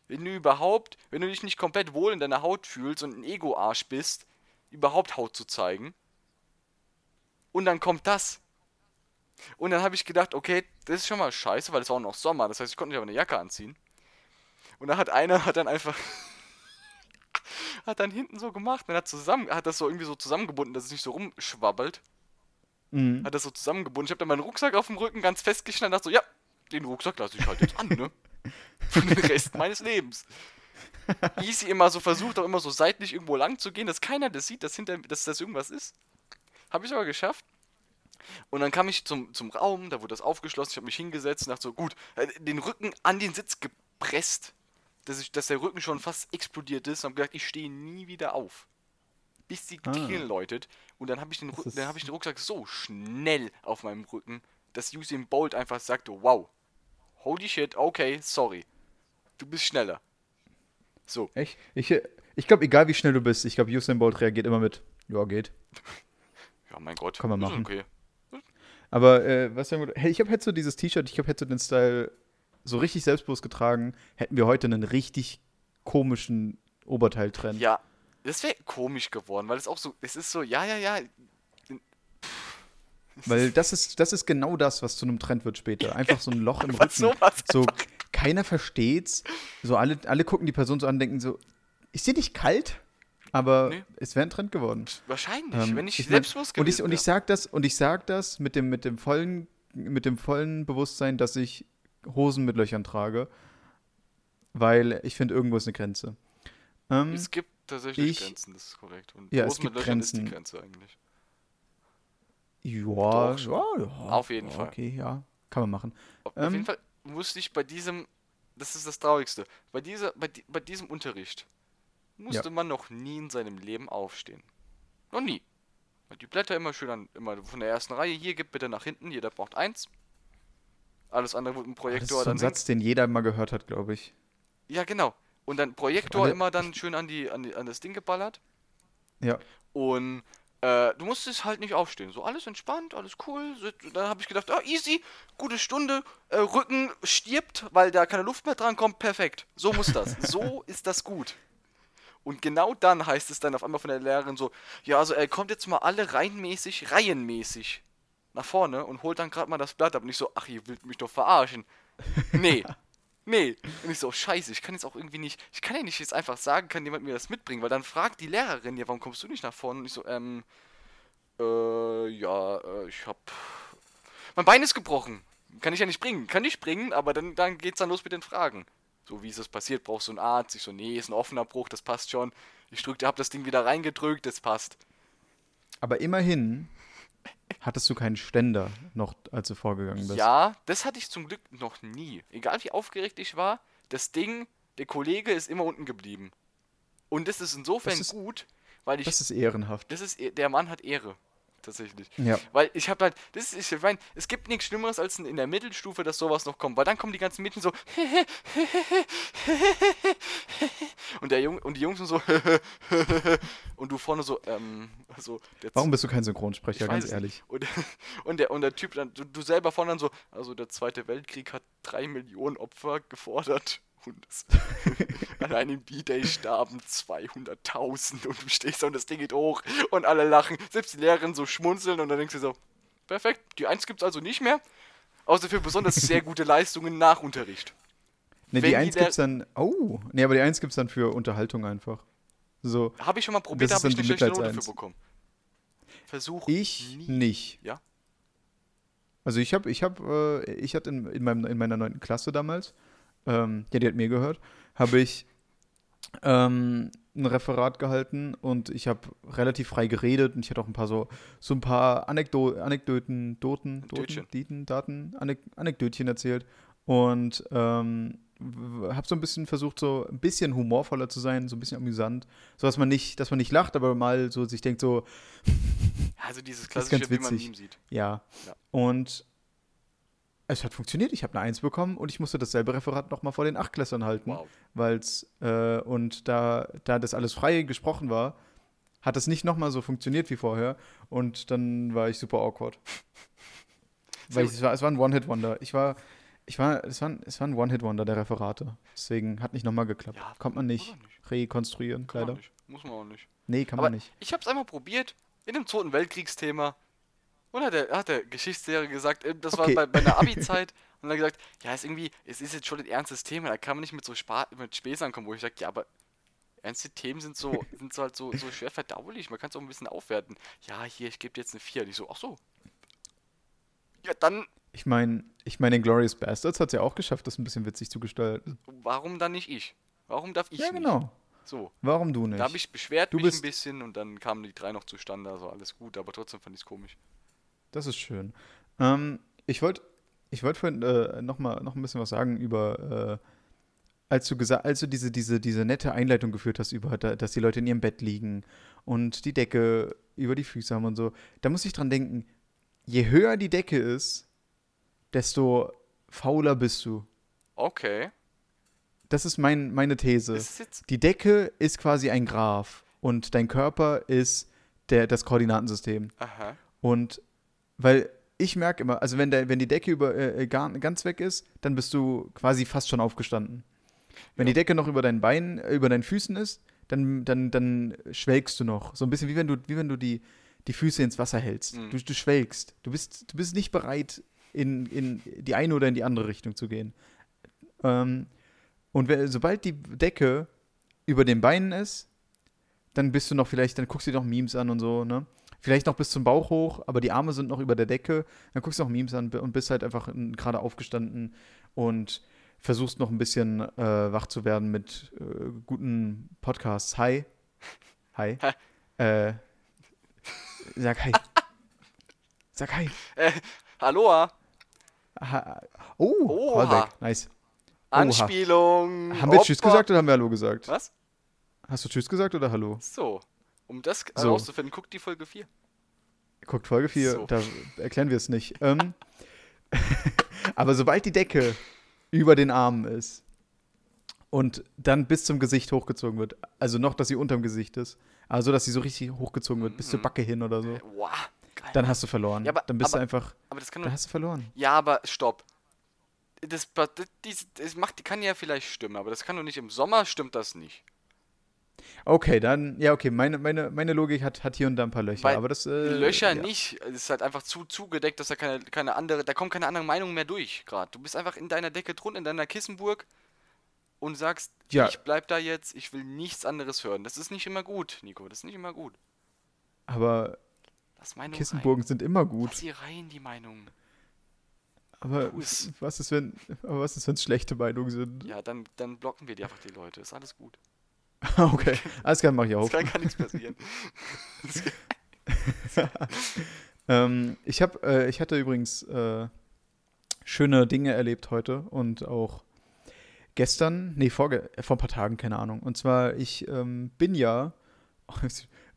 wenn du überhaupt, wenn du dich nicht komplett wohl in deiner Haut fühlst und ein Ego-Arsch bist, überhaupt Haut zu zeigen. Und dann kommt das. Und dann habe ich gedacht, okay, das ist schon mal scheiße, weil es war auch noch Sommer, das heißt, ich konnte nicht aber eine Jacke anziehen. Und dann hat einer, hat dann einfach, hat dann hinten so gemacht, und hat zusammen, hat das so irgendwie so zusammengebunden, dass es nicht so rumschwabbelt. Mhm. Hat das so zusammengebunden. Ich habe dann meinen Rucksack auf dem Rücken ganz festgeschnallt und dachte so, ja, den Rucksack lasse ich halt jetzt an, ne? Für den Rest meines Lebens. Easy immer so versucht, auch immer so seitlich irgendwo lang zu gehen, dass keiner das sieht, dass hinter dass das irgendwas ist. Habe ich aber geschafft. Und dann kam ich zum, zum Raum, da wurde das aufgeschlossen, ich habe mich hingesetzt und dachte so, gut, äh, den Rücken an den Sitz gepresst, dass, ich, dass der Rücken schon fast explodiert ist und habe gedacht, ich stehe nie wieder auf. Bis die Ah. Läutet. Und dann habe ich, den dann hab ich den Rucksack so schnell auf meinem Rücken, dass Usain Bolt einfach sagte, wow, holy shit, okay, sorry. Du bist schneller. So, Echt? Ich, ich glaube, egal wie schnell du bist, ich glaube, Usain Bolt reagiert immer mit, ja, geht. ja, mein Gott. Kann man machen. Okay. Aber äh, was sagen wir, hey, ich habe hätte so dieses T-Shirt, ich habe hätte so den Style so richtig selbstbewusst getragen, hätten wir heute einen richtig komischen Oberteiltrend. Ja, das wäre komisch geworden, weil es auch so, es ist so, ja, ja, ja. Weil das ist, das ist genau das, was zu einem Trend wird später. Einfach so ein Loch im Rücken. sowas So, keiner versteht's. So, alle, alle gucken die Person so an und denken so, ist dir nicht kalt? Aber Nee. es wäre ein Trend geworden. Wahrscheinlich, Ähm, wenn ich, ich selbstbewusst Und ich, gewesen und ich sag das, und ich sag das mit dem, mit dem vollen, mit dem vollen Bewusstsein, dass ich Hosen mit Löchern trage. Weil ich finde, irgendwo ist eine Grenze. Ähm, Es gibt tatsächlich ich- Grenzen, das ist korrekt. Und Ja, es Hosen mit gibt Löchern ist die Grenzen. Grenze eigentlich. ja, ja, ja. Auf jeden Fall. Okay, ja. Kann man machen. Auf Ähm, jeden Fall musste ich bei diesem, das ist das Traurigste, bei, dieser, bei, bei diesem Unterricht musste Ja. man noch nie in seinem Leben aufstehen. Noch nie. Weil Die Blätter immer schön an, immer von der ersten Reihe, hier gibt bitte nach hinten, jeder braucht eins. Alles andere wird ein Das ist Projektor so ein Satz, den jeder mal gehört hat, glaube ich. Ja, genau. Und dann Projektor immer dann schön an, die, an, die, an das Ding geballert. Ja. Und äh, du musstest halt nicht aufstehen. So alles entspannt, alles cool. So, Dann habe ich gedacht, ah, easy, gute Stunde, äh, Rücken stirbt, weil da keine Luft mehr dran kommt. Perfekt. So muss das. so ist das gut. Und genau dann heißt es dann auf einmal von der Lehrerin so, ja, also er kommt jetzt mal alle reihenmäßig, reihenmäßig nach vorne und holt dann gerade mal das Blatt ab. Und ich so, ach, ihr wollt mich doch verarschen. Nee. Nee. Und ich so, scheiße, ich kann jetzt auch irgendwie nicht, ich kann ja nicht jetzt einfach sagen, kann jemand mir das mitbringen, weil dann fragt die Lehrerin, ja, warum kommst du nicht nach vorne? Und ich so, ähm, äh, ja, äh, ich hab, mein Bein ist gebrochen. Kann ich ja nicht bringen. Kann ich bringen, aber dann, dann geht's dann los mit den Fragen. So, wie ist das passiert? Brauchst du einen Arzt? Ich so, nee, ist ein offener Bruch, das passt schon. Ich drückte, hab das Ding wieder reingedrückt, das passt. Aber immerhin hattest du keinen Ständer noch, als du vorgegangen bist. Ja, das hatte ich zum Glück noch nie. Egal wie aufgeregt ich war, das Ding, der Kollege ist immer unten geblieben. Und das ist insofern Das ist- gut, weil ich. Das ist ehrenhaft. Das ist, eh- der Mann hat Ehre. Tatsächlich. Ja. Weil ich habe halt, das ist, ich meine, es gibt nichts Schlimmeres als in der Mittelstufe, dass sowas noch kommt, weil dann kommen die ganzen Mädchen so und der Junge und die Jungs sind so und du vorne so, ähm, so der Warum bist du kein Synchronsprecher, ganz ehrlich? Und, und, der, und der Typ dann, du, du selber vorne dann so, also der Zweite Weltkrieg hat drei Millionen Opfer gefordert und es, allein in B-Day starben 200.000 und du stehst da und das Ding geht hoch und alle lachen, selbst die Lehrerin so schmunzeln und dann denkst du so, perfekt, die Eins gibt's also nicht mehr, außer für besonders sehr gute Leistungen nach Unterricht. Ne, die die 1 Lehr- gibt's dann. Oh, ne, aber die 1 gibt's dann für Unterhaltung einfach. So, Habe ich schon mal probiert, ist habe ich eine die schlechte Note für bekommen. Versuch ich nie. nicht. Ja? Also ich habe, ich habe, äh, ich hatte in, in, meinem, in meiner neunten Klasse damals, ähm, ja, die hat mir gehört, habe ich ähm, ein Referat gehalten und ich habe relativ frei geredet und ich hatte auch ein paar so, so ein paar Anekdo Anekdoten, Doten, Doten. Dieten, Daten, Anek Anekdötchen erzählt und ähm, habe so ein bisschen versucht, so ein bisschen humorvoller zu sein, so ein bisschen amüsant, so dass man nicht, dass man nicht lacht, aber mal so sich denkt so, Also dieses klassische, ganz wie man. Meme sieht. Ja. Ja. Und es hat funktioniert. Ich habe eine Eins bekommen und ich musste dasselbe Referat nochmal vor den Achtklässlern halten. Wow. Weil's, äh, und da, da das alles frei gesprochen war, hat es nicht nochmal so funktioniert wie vorher. Und dann war ich super awkward. Weil ich, es, war, es war ein One-Hit-Wonder. Ich war, ich war, es war, ein- es war ein One-Hit-Wonder der Referate. Deswegen hat nicht nochmal geklappt. Ja, Kommt man nicht nicht. rekonstruieren, Kann leider. man nicht. Muss man auch nicht. Nee, kann Aber man nicht. ich hab's einmal probiert, in einem Zweiten Weltkriegsthema. Und hat der, hat der Geschichtslehrer gesagt, äh, das Okay. war bei, bei einer Abi-Zeit, und er hat gesagt, ja, ist irgendwie, es ist jetzt schon ein ernstes Thema, da kann man nicht mit so Spa mit Späßern kommen, wo ich sage, ja, aber ernste Themen sind so, sind so halt so, so schwer verdaulich, man kann es auch ein bisschen aufwerten. Ja, hier, ich gebe dir jetzt eine 4. Und ich so, ach so. Ja, dann, Ich meine, ich meine, Glorious Bastards hat es ja auch geschafft, das ein bisschen witzig zu gestalten. warum dann nicht ich? Warum darf ich ja, nicht? genau. So, Warum du nicht? da habe ich beschwert Du mich ein bist- bisschen und dann kamen die drei noch zustande, also alles gut, aber trotzdem fand ich es komisch. Das ist schön. Ähm, ich wollte ich wollt vorhin äh, noch, mal, noch ein bisschen was sagen über, äh, als du gesagt, als du diese, diese, diese nette Einleitung geführt hast über, da, dass die Leute in ihrem Bett liegen und die Decke über die Füße haben und so. Da muss ich dran denken, je höher die Decke ist, desto fauler bist du. Okay. Das ist mein, meine These. Ist Die Decke ist quasi ein Graph und dein Körper ist der, das Koordinatensystem. Aha. Und weil ich merke immer, also wenn, der, wenn die Decke über, äh, gar, ganz weg ist, dann bist du quasi fast schon aufgestanden. Wenn Ja. die Decke noch über deinen Beinen, äh, über deinen Füßen ist, dann, dann, dann schwelgst du noch. So ein bisschen wie wenn du, wie wenn du die, die Füße ins Wasser hältst. Mhm. Du, du schwelgst. Du bist, du bist nicht bereit, in, in die eine oder in die andere Richtung zu gehen. Ähm, und wenn, sobald die Decke über den Beinen ist, dann bist du noch vielleicht, dann guckst du dir noch Memes an und so, ne? Vielleicht noch bis zum Bauch hoch, aber die Arme sind noch über der Decke. Dann guckst du noch Memes an und bist halt einfach gerade aufgestanden und versuchst noch ein bisschen äh, wach zu werden mit äh, guten Podcasts. Hi. Hi. äh, sag hi. Sag hi. Äh, Aloha. Ha oh, Oha. Callback. Nice. Anspielung. Haben wir Tschüss Hoppa. gesagt oder haben wir Hallo gesagt? Was? Hast du Tschüss gesagt oder Hallo? So. Um das So. herauszufinden, guckt die Folge 4. Guckt Folge 4, So. da erklären wir es nicht. Ähm, aber sobald die Decke über den Armen ist und dann bis zum Gesicht hochgezogen wird, also noch, dass sie unterm Gesicht ist, also dass sie so richtig hochgezogen wird, bis zur Mhm. Backe hin oder so, Wow. Geil. dann hast du verloren. Ja, aber- dann bist aber- du einfach, aber das kann dann hast du verloren. Ja, aber stopp. Das, das, das, das macht, kann ja vielleicht stimmen, aber das kann doch nicht im Sommer, stimmt das nicht. Okay, dann, ja, okay, meine, meine, meine Logik hat, hat hier und da ein paar Löcher, Weil aber das, äh, Löcher ja. nicht. Es ist halt einfach zu zugedeckt, dass da keine, keine andere, da kommen keine anderen Meinungen mehr durch gerade. Du bist einfach in deiner Decke drunter, in deiner Kissenburg und sagst, Ja. ich bleib da jetzt, ich will nichts anderes hören. Das ist nicht immer gut, Nico, das ist nicht immer gut. Aber Kissenburgen sind immer rein. gut. Lass sie rein, die Meinungen. Aber was ist, wenn, aber was ist, wenn es schlechte Meinungen sind? Ja, dann, dann blocken wir die einfach die Leute. Ist alles gut. okay, alles klar, mach ich auch. kann gar nichts passieren. Ähm, ich, hab, äh, ich hatte übrigens äh, schöne Dinge erlebt heute und auch gestern, nee, äh, vor ein paar Tagen, keine Ahnung. Und zwar, ich ähm, bin ja,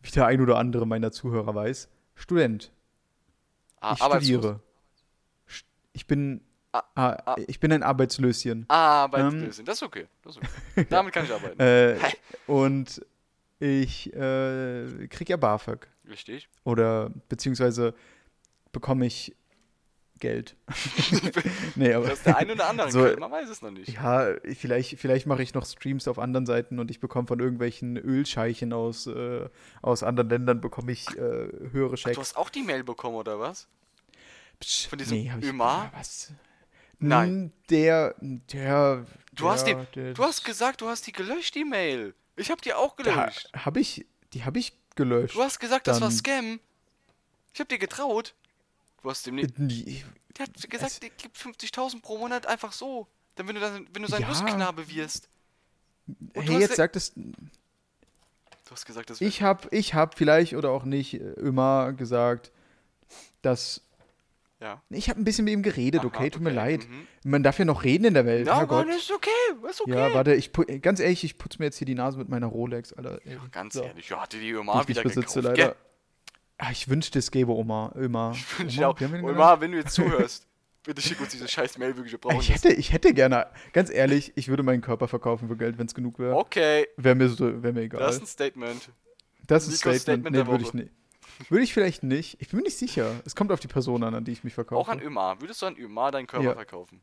wie der ein oder andere meiner Zuhörer weiß, Student. Ah, Ich studiere. St- Ich bin, Ah, ah, ah. ich bin ein Arbeitslöschen. Arbeitslösung. das ist okay. Das ist okay. Damit kann ich arbeiten. Äh, und ich äh, krieg ja BAföG. Richtig. Oder beziehungsweise bekomme ich Geld. nee, aber. Das ist der eine oder andere. So, man weiß es noch nicht. Ja, vielleicht, vielleicht mache ich noch Streams auf anderen Seiten und ich bekomme von irgendwelchen Ölscheichen aus, äh, aus anderen Ländern bekomme ich äh, höhere Ach, Schecks. du hast auch die Mail bekommen, oder was? Psch, von diesem hab ich- Ömar? Was? Nein. Hm, Der, der. Du hast der, die- der, Du hast gesagt, du hast die gelöscht, die Mail. Ich hab die auch gelöscht. hab ich, die habe ich gelöscht. Du hast gesagt, das war Dann- Scam. Ich hab dir getraut. Du hast dem nicht. Die- Der hat es- gesagt, der gibt 50.000 pro Monat einfach so. Dann, wenn du, dann, wenn du sein Ja. Lustknabe wirst. Und Hey, hast jetzt sagt es. Du hast gesagt, das Ich habe, ich hab vielleicht oder auch nicht immer gesagt, dass. Ja. Ich habe ein bisschen mit ihm geredet, Aha, okay, tut mir okay, leid. mhm. Man darf ja noch reden in der Welt, Ja, Herrgott. Mann, ist okay. Ist okay. Ja, warte, ich ganz ehrlich, ich putze mir jetzt hier die Nase mit meiner Rolex, Alter. ey. Ganz So. ehrlich, ja, hatte die ich wieder nicht besitze, gekauft. leider. Ah, ich wünschte, es gäbe Oma. Oma. Ich wünsche Oma, dir auch, Ömar, wenn du jetzt zuhörst, Bitte schick uns diese scheiß Mail, wirklich, wir brauchen Ich hätte, ich hätte gerne, ganz ehrlich, ich würde meinen Körper verkaufen für Geld, wenn es genug wäre. Okay, Wäre mir, so, wär mir egal. das ist ein Statement. Das ist Nikos Statement. Statement Nee, würde ich nicht. Würde ich vielleicht nicht. Ich bin mir nicht sicher. Es kommt auf die Person an, an die ich mich verkaufe. Auch an Ömar. Würdest du an Ömar deinen Körper Ja. verkaufen?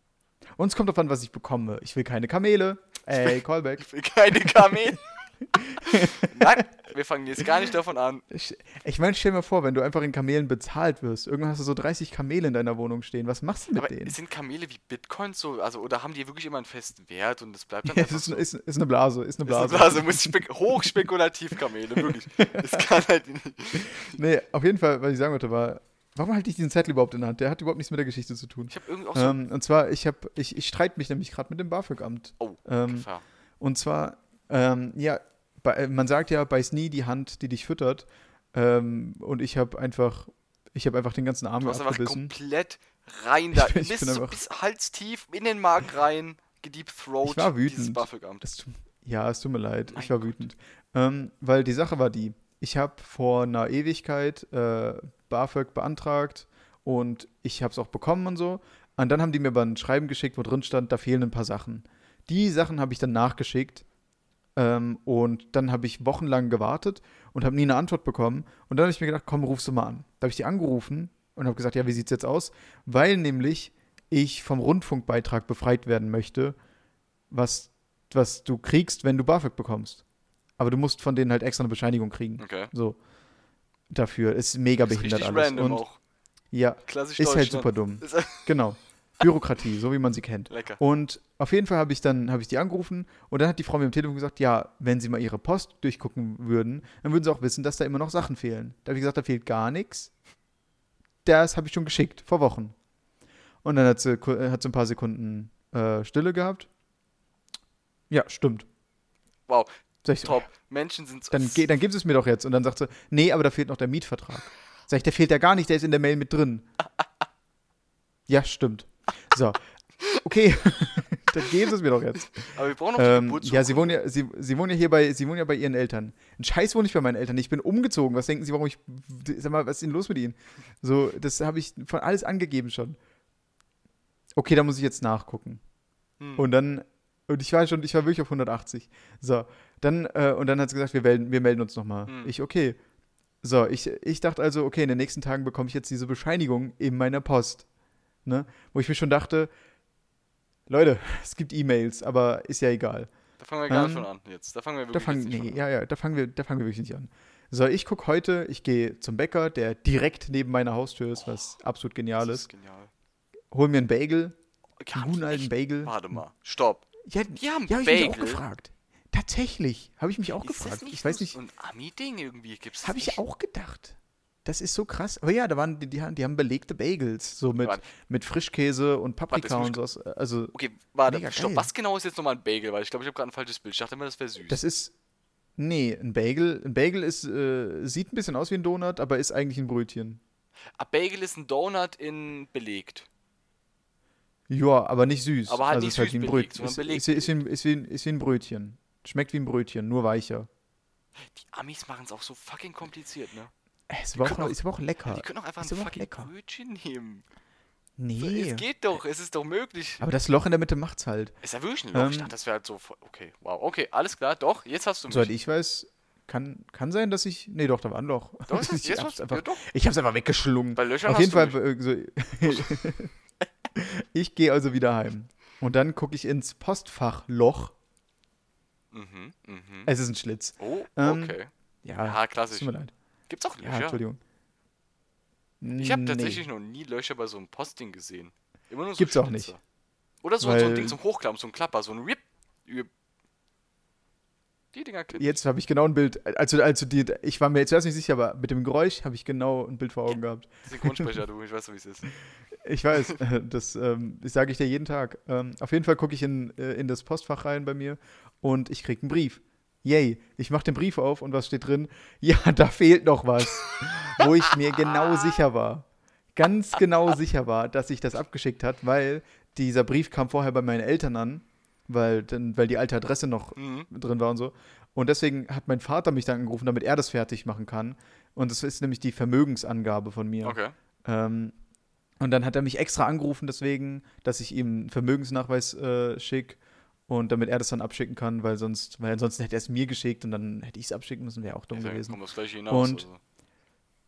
Und es kommt darauf an, was ich bekomme. Ich will keine Kamele. Ey, Callback. Ich will keine Kamel. Nein, wir fangen jetzt gar nicht davon an. Ich, ich meine, stell dir mal vor, wenn du einfach in Kamelen bezahlt wirst. Irgendwann hast du so 30 Kamele in deiner Wohnung stehen. Was machst du mit Aber denen? sind Kamele wie Bitcoins so? Also, oder haben die wirklich immer einen festen Wert und es bleibt dann Ja, einfach es ist, so? ist, ist eine Blase. Ist eine Ist eine Blase. Blase, muss spek hochspekulativ Kamele, wirklich. Das kann halt nicht. Nee, auf jeden Fall, was ich sagen wollte, war, warum halte ich diesen Zettel überhaupt in der Hand? Der hat überhaupt nichts mit der Geschichte zu tun. Ich habe irgendwie auch so. Ähm, und zwar, ich, hab, ich, ich streite mich nämlich gerade mit dem BAföG-Amt. oh, ähm, Gefahr. Und zwar, ähm, ja, bei, äh, man sagt ja, beiß nie die Hand, die dich füttert. Ähm, und ich habe einfach, ich habe einfach den ganzen Arm Du hast einfach komplett rein da. Ich bin- ich bis, bin einfach- bis halstief in den Mark rein, gedeep throat. Ich war wütend. Es ja, es tut mir leid, Mein ich war Gott. wütend. Ähm, weil die Sache war die, ich habe vor einer Ewigkeit äh, BAföG beantragt und ich habe es auch bekommen und so. Und dann haben die mir aber ein Schreiben geschickt, wo drin stand, da fehlen ein paar Sachen. Die Sachen habe ich dann nachgeschickt ähm, und dann habe ich wochenlang gewartet und habe nie eine Antwort bekommen. Und dann habe ich mir gedacht, komm, rufst du mal an. Da habe ich die angerufen und habe gesagt, ja, wie sieht's jetzt aus? Weil nämlich ich vom Rundfunkbeitrag befreit werden möchte, was, was du kriegst, wenn du BAföG bekommst. Aber du musst von denen halt extra eine Bescheinigung kriegen. Okay. So. Dafür. Ist mega ist behindert alles. random und auch. ja, Klassisch ist halt super dumm. Halt Genau. Bürokratie, so wie man sie kennt. lecker. Und auf jeden Fall habe ich dann habe ich die angerufen und dann hat die Frau mir am Telefon gesagt, ja, wenn sie mal ihre Post durchgucken würden, dann würden sie auch wissen, dass da immer noch Sachen fehlen. Da habe ich gesagt, da fehlt gar nichts. Das habe ich schon geschickt vor Wochen. Und dann hat sie, äh, hat sie ein paar Sekunden äh, Stille gehabt. Ja, stimmt. Wow, Sag ich, top. Menschen sind so. dann, dann gibst es mir doch jetzt. Und dann sagt sie, nee, aber da fehlt noch der Mietvertrag. Sag ich, der fehlt ja gar nicht, der ist in der Mail mit drin. Ja, stimmt. So. Okay, dann geben sie es mir doch jetzt. Aber wir brauchen noch Ähm, Geburtsurkunde. ja, sie wohnen ja, sie, sie wohnen ja hier bei, sie wohnen ja bei ihren Eltern. Ein Scheiß wohne ich bei meinen Eltern. Ich bin umgezogen. Was denken Sie, warum ich, sag mal, was ist denn los mit Ihnen? So, das habe ich von alles angegeben schon. Okay, da muss ich jetzt nachgucken. Hm. Und dann, und ich war schon, ich war wirklich auf 180. So, dann, äh, und dann hat sie gesagt, wir melden, wir melden uns nochmal. Hm. Ich, okay. So, ich, ich dachte also, okay, in den nächsten Tagen bekomme ich jetzt diese Bescheinigung in meiner Post. Ne? Wo ich mir schon dachte, Leute, es gibt E-Mails, aber ist ja egal. Da fangen wir gar nicht Ähm, von an jetzt. Da fangen wir Da wirklich fangen, jetzt nicht nee, an. ja, ja, da fangen wir, da fangen wir wirklich nicht an. So, ich gucke heute, ich gehe zum Bäcker, der direkt neben meiner Haustür ist, was absolut genial Das ist. ist genial. Hol mir einen Bagel, Ja, einen guten alten? Bagel. Warte mal. Stopp. Ja, Die haben ja habe ich mich auch gefragt. Tatsächlich, habe ich mich auch Ist das gefragt. Ich weiß so nicht, so ein Ami-Ding irgendwie? Gibt's habe ich auch gedacht. Das ist so krass. Aber ja, da waren die, die, haben- die haben belegte Bagels, so mit, Warte. mit Frischkäse und Paprika Warte, und sowas. Also, Okay, warte, stopp. Was genau ist jetzt nochmal ein Bagel? Weil ich glaube, ich habe gerade ein falsches Bild. Ich dachte immer, das wäre süß. das ist. Nee, ein Bagel. Ein Bagel ist, äh, sieht ein bisschen aus wie ein Donut, aber ist eigentlich ein Brötchen. ein Bagel ist ein Donut in belegt. Ja, aber nicht süß. Aber halt also nicht ist halt süß wie ein belegt, Brötchen. Ist, sondern ist, ist, wie ein, ist, wie ist wie ein Brötchen. Schmeckt wie ein Brötchen, nur weicher. Die Amis machen es auch so fucking kompliziert, ne? Äh, Ist aber, können auch, auch- ist aber auch lecker. Die können auch einfach Ist ein fucking lecker. Brötchen nehmen. Nee. Es geht doch, es ist doch möglich. Aber das Loch in der Mitte macht's halt. Ist ja wirklich ein Loch. ich Ähm, dachte, das wäre halt so. voll- Okay, wow. Okay, alles klar. Doch, jetzt hast du mich. Soweit ich weiß, kann, kann sein, dass ich. Nee, doch, da war ein Loch. Doch, ist das- ich, jetzt hab's einfach, ja, doch. ich hab's einfach weggeschlungen. Bei Löchern Auf hast jeden du Fall. äh, So, ich gehe also wieder heim. Und dann gucke ich ins Postfachloch. Mhm, mhm. Es ist ein Schlitz. Oh, ähm, okay. Ja, Ja, klassisch. tut mir leid. Gibt's auch Ja, Löcher? Entschuldigung. ich habe Nee. tatsächlich noch nie Löcher bei so einem Postding gesehen. Immer nur so Gibt's auch Schlitze. nicht. Oder so, so ein Ding zum Hochklappen, so ein Klapper, so ein Rip. Die Dinger klippen. Jetzt habe ich genau ein Bild. Also, also die, ich war mir zuerst nicht sicher, aber mit dem Geräusch habe ich genau ein Bild vor Augen gehabt. Synchronsprecher, du, ich weiß, wie es ist. Ich weiß, das, ähm, das sage ich dir jeden Tag. Ähm, auf jeden Fall gucke ich in, äh, in das Postfach rein bei mir und ich kriege einen Brief. Yay, ich mache den Brief auf und was steht drin? Ja, da fehlt noch was. Wo ich mir genau sicher war. Ganz genau sicher war, dass sich das abgeschickt hat, weil dieser Brief kam vorher bei meinen Eltern an, weil, dann, weil die alte Adresse noch Mhm. drin war und so. Und deswegen hat mein Vater mich dann angerufen, damit er das fertig machen kann. Und das ist nämlich die Vermögensangabe von mir. Okay. Ähm, Und dann hat er mich extra angerufen, deswegen, dass ich ihm einen Vermögensnachweis äh, schicke und damit er das dann abschicken kann, weil sonst, weil ansonsten hätte er es mir geschickt und dann hätte ich es abschicken müssen, wäre auch dumm Ja, gewesen. kommt das gleiche hinaus. Und- also.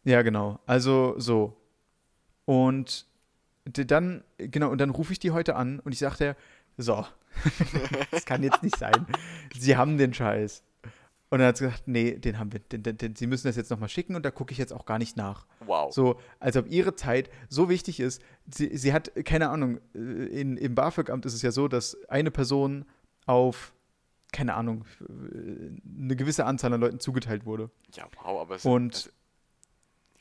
Ja, genau. Also so. Und dann, genau, und dann rufe ich die heute an und ich sagte, so, das kann jetzt nicht sein. Sie haben den Scheiß. Und dann hat sie gesagt, nee, den haben wir, den, den, den, Sie müssen das jetzt nochmal schicken und da gucke ich jetzt auch gar nicht nach. Wow. So, als ob ihre Zeit so wichtig ist. Sie, sie hat, keine Ahnung, äh, in, im BAföG-Amt ist es ja so, dass eine Person auf, keine Ahnung, äh, eine gewisse Anzahl an Leuten zugeteilt wurde. Ja, wow, aber es Und, also,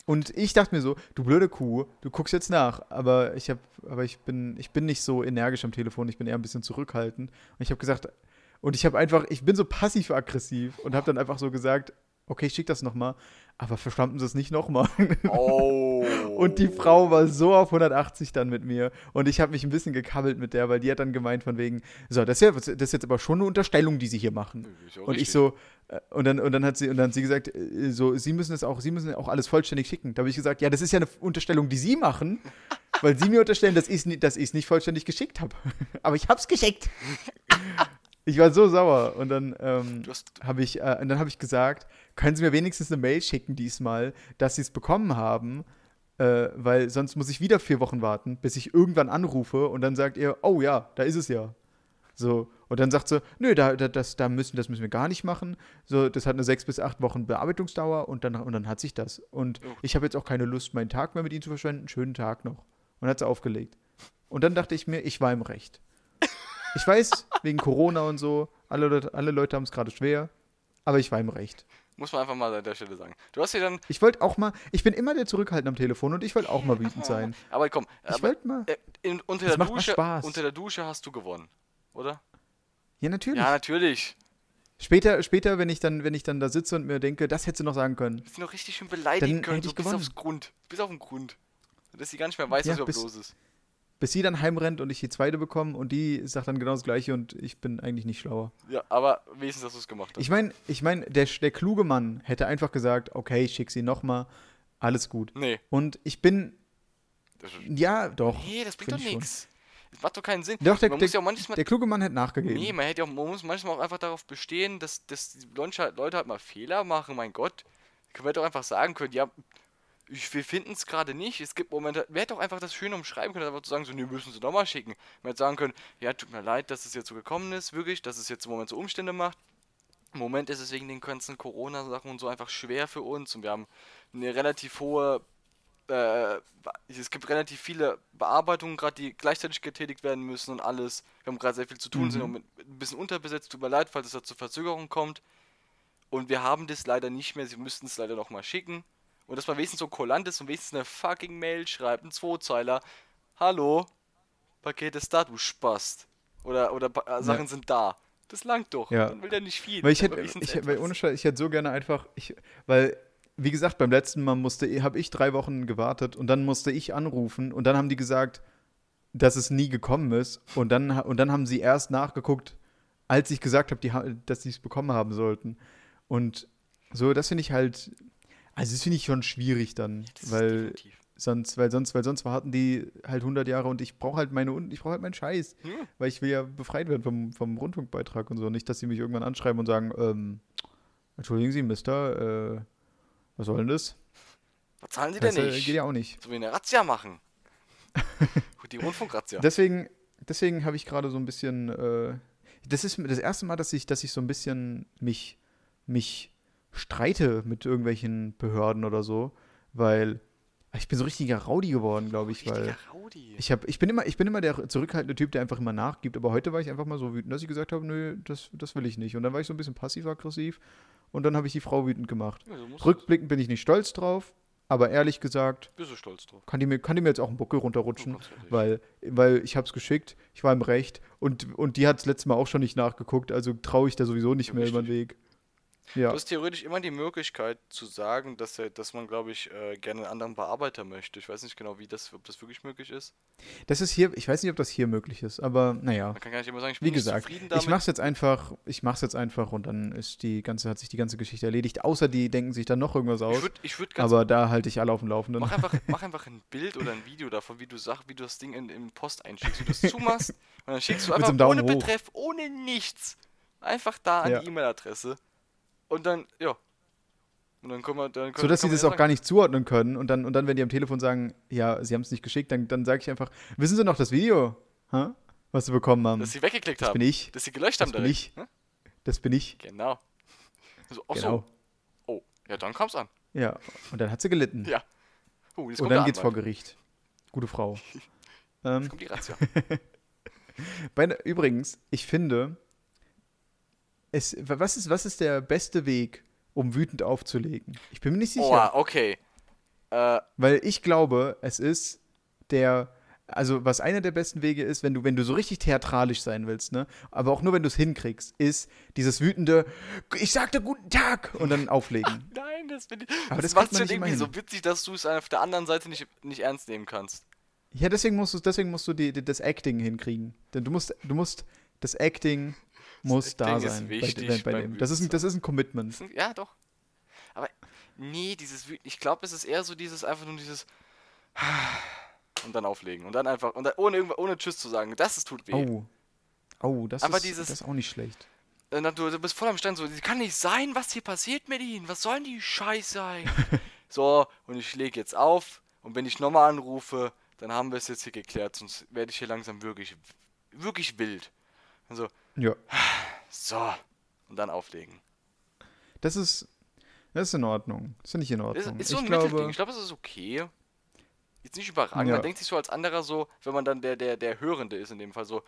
und ich dachte mir so, du blöde Kuh, du guckst jetzt nach, aber ich habe, aber ich bin, ich bin nicht so energisch am Telefon, ich bin eher ein bisschen zurückhaltend. Und ich habe gesagt, und ich habe einfach, ich bin so passiv-aggressiv und habe dann einfach so gesagt, okay, schick das nochmal, aber verstanden Sie es nicht nochmal. oh. Und die Frau war so auf 180 dann mit mir. Und ich habe mich ein bisschen gekabbelt mit der, weil die hat dann gemeint von wegen, so, das ist, ja, das ist jetzt aber schon eine Unterstellung, die sie hier machen. Ja Und ich so, äh, und dann, und dann hat sie, und dann hat sie gesagt, äh, so, sie müssen es auch, sie müssen auch alles vollständig schicken. Da habe ich gesagt, ja, das ist ja eine Unterstellung, die sie machen, weil sie mir unterstellen, dass ich es dass ich's nicht vollständig geschickt habe. Aber ich hab's geschickt. Ich war so sauer. Und dann ähm, habe ich, äh, und dann habe ich gesagt, können Sie mir wenigstens eine Mail schicken diesmal, dass Sie es bekommen haben, äh, weil sonst muss ich wieder vier Wochen warten, bis ich irgendwann anrufe und dann sagt ihr, oh ja, da ist es ja. So, und dann sagt sie, nö, da, da, das, da müssen, das müssen wir gar nicht machen. So, das hat eine sechs bis acht Wochen Bearbeitungsdauer und dann, und dann hat sich das. Und Oh. ich habe jetzt auch keine Lust, meinen Tag mehr mit Ihnen zu verschwenden. Schönen Tag noch. Und hat sie aufgelegt. Und dann dachte ich mir, ich war im Recht. Ich weiß, wegen Corona und so, alle Leute, alle Leute haben es gerade schwer, aber ich war im Recht. muss man einfach mal an der Stelle sagen. Du hast dir dann, Ich wollte auch mal, ich bin immer der Zurückhaltend am Telefon und ich wollte auch mal wütend sein. aber komm, Ich wollte mal. äh, in, unter, Das der Dusche, Spaß. unter der Dusche hast du gewonnen, oder? Ja, natürlich. Ja, natürlich. Später, später, wenn ich dann, wenn ich dann da sitze und mir denke, das hättest du noch sagen können. Ich noch richtig schön beleidigen Dann können, hätte so ich bis gewonnen. aufs Grund. Bis auf den Grund. Dass sie gar nicht mehr weiß, Ja, was überhaupt los ist. Bis sie dann heimrennt und ich die zweite bekomme und die sagt dann genau das Gleiche und ich bin eigentlich nicht schlauer. Ja, aber wenigstens, dass du es gemacht hast. Ich meine, ich mein, der, der kluge Mann hätte einfach gesagt, okay, ich schick sie nochmal, alles gut. nee. Und ich bin, ja, doch. nee, das bringt doch nichts. Das macht doch keinen Sinn. Doch, der, man der, ja manchmal der kluge Mann hätte nachgegeben. Nee, man hätte ja auch, man muss manchmal auch einfach darauf bestehen, dass, dass die Leute halt, Leute halt mal Fehler machen, mein Gott. Können wir doch einfach sagen können, ja, ich, wir finden es gerade nicht. Es gibt Momente, wer hätte auch einfach das schön umschreiben können, einfach zu sagen, so, nee, müssen sie nochmal schicken. Man hätte sagen können, ja, tut mir leid, dass es jetzt so gekommen ist, wirklich, dass es jetzt im Moment so Umstände macht. Im Moment ist es wegen den ganzen Corona-Sachen und so einfach schwer für uns und wir haben eine relativ hohe äh, es gibt relativ viele Bearbeitungen gerade, die gleichzeitig getätigt werden müssen und alles. Wir haben gerade sehr viel zu tun, sind Mhm. im Moment ein bisschen unterbesetzt. Tut mir leid, falls es da zu Verzögerungen kommt. Und wir haben das leider nicht mehr. Sie müssten es leider nochmal schicken. Und dass man wenigstens so kulant ist und wenigstens eine fucking Mail schreibt, ein Zweizeiler. Hallo, Paket ist da, du Spast. Oder, oder äh, Sachen sind da. Das langt doch. Ja. Dann will der nicht viel. Weil ich aber hätte, ich, weil ohne Scheiß, ich hätte so gerne einfach, ich, weil, wie gesagt, beim letzten Mal musste, habe ich drei Wochen gewartet und dann musste ich anrufen und dann haben die gesagt, dass es nie gekommen ist und dann, und dann haben sie erst nachgeguckt, als ich gesagt habe, die, dass sie es bekommen haben sollten. Und so, das finde ich halt, also das finde ich schon schwierig dann, ist weil sonst, weil sonst, weil sonst warten die halt 100 Jahre und ich brauche halt meine, ich brauche halt meinen Scheiß. Ja. Weil ich will ja befreit werden vom, vom Rundfunkbeitrag und so. Nicht, dass sie mich irgendwann anschreiben und sagen, ähm, entschuldigen Sie, Mister, äh, was soll denn das? Was zahlen sie Das denn nicht? geht ja auch nicht. So wie eine Razzia machen. Die Rundfunkrazzia. Deswegen, deswegen habe ich gerade so ein bisschen, äh, das ist das erste Mal, dass ich, dass ich so ein bisschen mich, mich streite mit irgendwelchen Behörden oder so, weil ich bin so richtiger Rowdy geworden, glaube ich, weil Rowdy. Ich, hab, ich, bin immer, ich bin immer der zurückhaltende Typ, der einfach immer nachgibt. Aber heute war ich einfach mal so wütend, dass ich gesagt habe, nö, das, das will ich nicht. Und dann war ich so ein bisschen passiv-aggressiv. Und dann habe ich die Frau wütend gemacht. Ja, so Rückblickend bin ich nicht stolz drauf. Aber ehrlich gesagt. Bist du stolz drauf? kann die mir, kann die mir jetzt auch einen Buckel runterrutschen. Weil, weil ich habe es geschickt, ich war im Recht. Und, und die hat das letzte Mal auch schon nicht nachgeguckt. Also traue ich da sowieso nicht Ja, mehr über den richtig. Weg. Ja. Du hast theoretisch immer die Möglichkeit zu sagen, dass, er, dass man, glaube ich, äh, gerne einen anderen Bearbeiter möchte. Ich weiß nicht genau, wie das, ob das wirklich möglich ist. Das ist hier, ich weiß nicht, ob das hier möglich ist, aber naja. Man kann gar nicht immer sagen, ich Wie bin nicht gesagt, zufrieden ich damit. mach's jetzt einfach, ich mach's jetzt einfach und dann ist die ganze, hat sich die ganze Geschichte erledigt. Außer die denken sich dann noch irgendwas ich aus. ich würd ganz Aber da halte ich alle auf dem Laufenden. Mach einfach, mach einfach ein Bild oder ein Video davon, wie du sagst, wie du das Ding in, in Post einschickst, wie du es zumachst und dann schickst du einfach ohne hoch. Betreff, ohne nichts, einfach da an Ja. die E-Mail-Adresse und dann, ja. Und dann können wir, dann können, So dass sie das auch gar nicht zuordnen können und dann, und dann, wenn die am Telefon sagen, ja, sie haben es nicht geschickt, dann, dann sage ich einfach, wissen Sie noch das Video, hä? was Sie bekommen haben? dass sie weggeklickt Das haben, bin ich. dass sie gelöscht Das haben bin direkt. ich. ne? Das bin ich. Genau. So, ach Genau. so. Oh, ja, dann kam's an. Ja. Und dann hat sie gelitten. Ja. Jetzt und dann geht's vor. Gericht. Gute Frau. ähm, Jetzt kommt die Razzia. bei, übrigens, ich finde, es, was, ist, was ist der beste Weg, um wütend aufzulegen? Ich bin mir nicht sicher. Oh, okay. Äh, Weil ich glaube, es ist der, also was einer der besten Wege ist, wenn du, wenn du so richtig theatralisch sein willst, ne, aber auch nur wenn du es hinkriegst, ist dieses wütende, ich sagte guten Tag und dann auflegen. nein, das bin ich. Aber das das macht schon irgendwie so hin. witzig, dass du es auf der anderen Seite nicht, nicht ernst nehmen kannst. Ja, deswegen musst du, deswegen musst du die, die, das Acting hinkriegen. Denn du musst, du musst, das Acting muss da ist sein. bei, bei, beim dem. Das, ist ein, das ist ein Commitment. Ja, doch. Aber nee, dieses ich glaube, es ist eher so dieses einfach nur dieses und dann auflegen und dann einfach und dann ohne ohne Tschüss zu sagen. Das ist tut weh. Oh. Oh, das, Aber ist, dieses- das ist auch nicht schlecht. Dann, du, du bist voll am Stand so, das kann nicht sein, was hier passiert mit ihnen. Was sollen die Scheiße sein? so, und ich lege jetzt auf und wenn ich nochmal anrufe, dann haben wir es jetzt hier geklärt, sonst werde ich hier langsam wirklich wirklich wild. Also, Ja. so und dann auflegen. Das ist, das ist in Ordnung. Das finde ich in Ist, Ordnung. ist so ein ich glaube, Ich glaube, es ist okay. Jetzt nicht überragend. Ja. Man denkt sich so als anderer so, wenn man dann der, der, der Hörende ist in dem Fall so,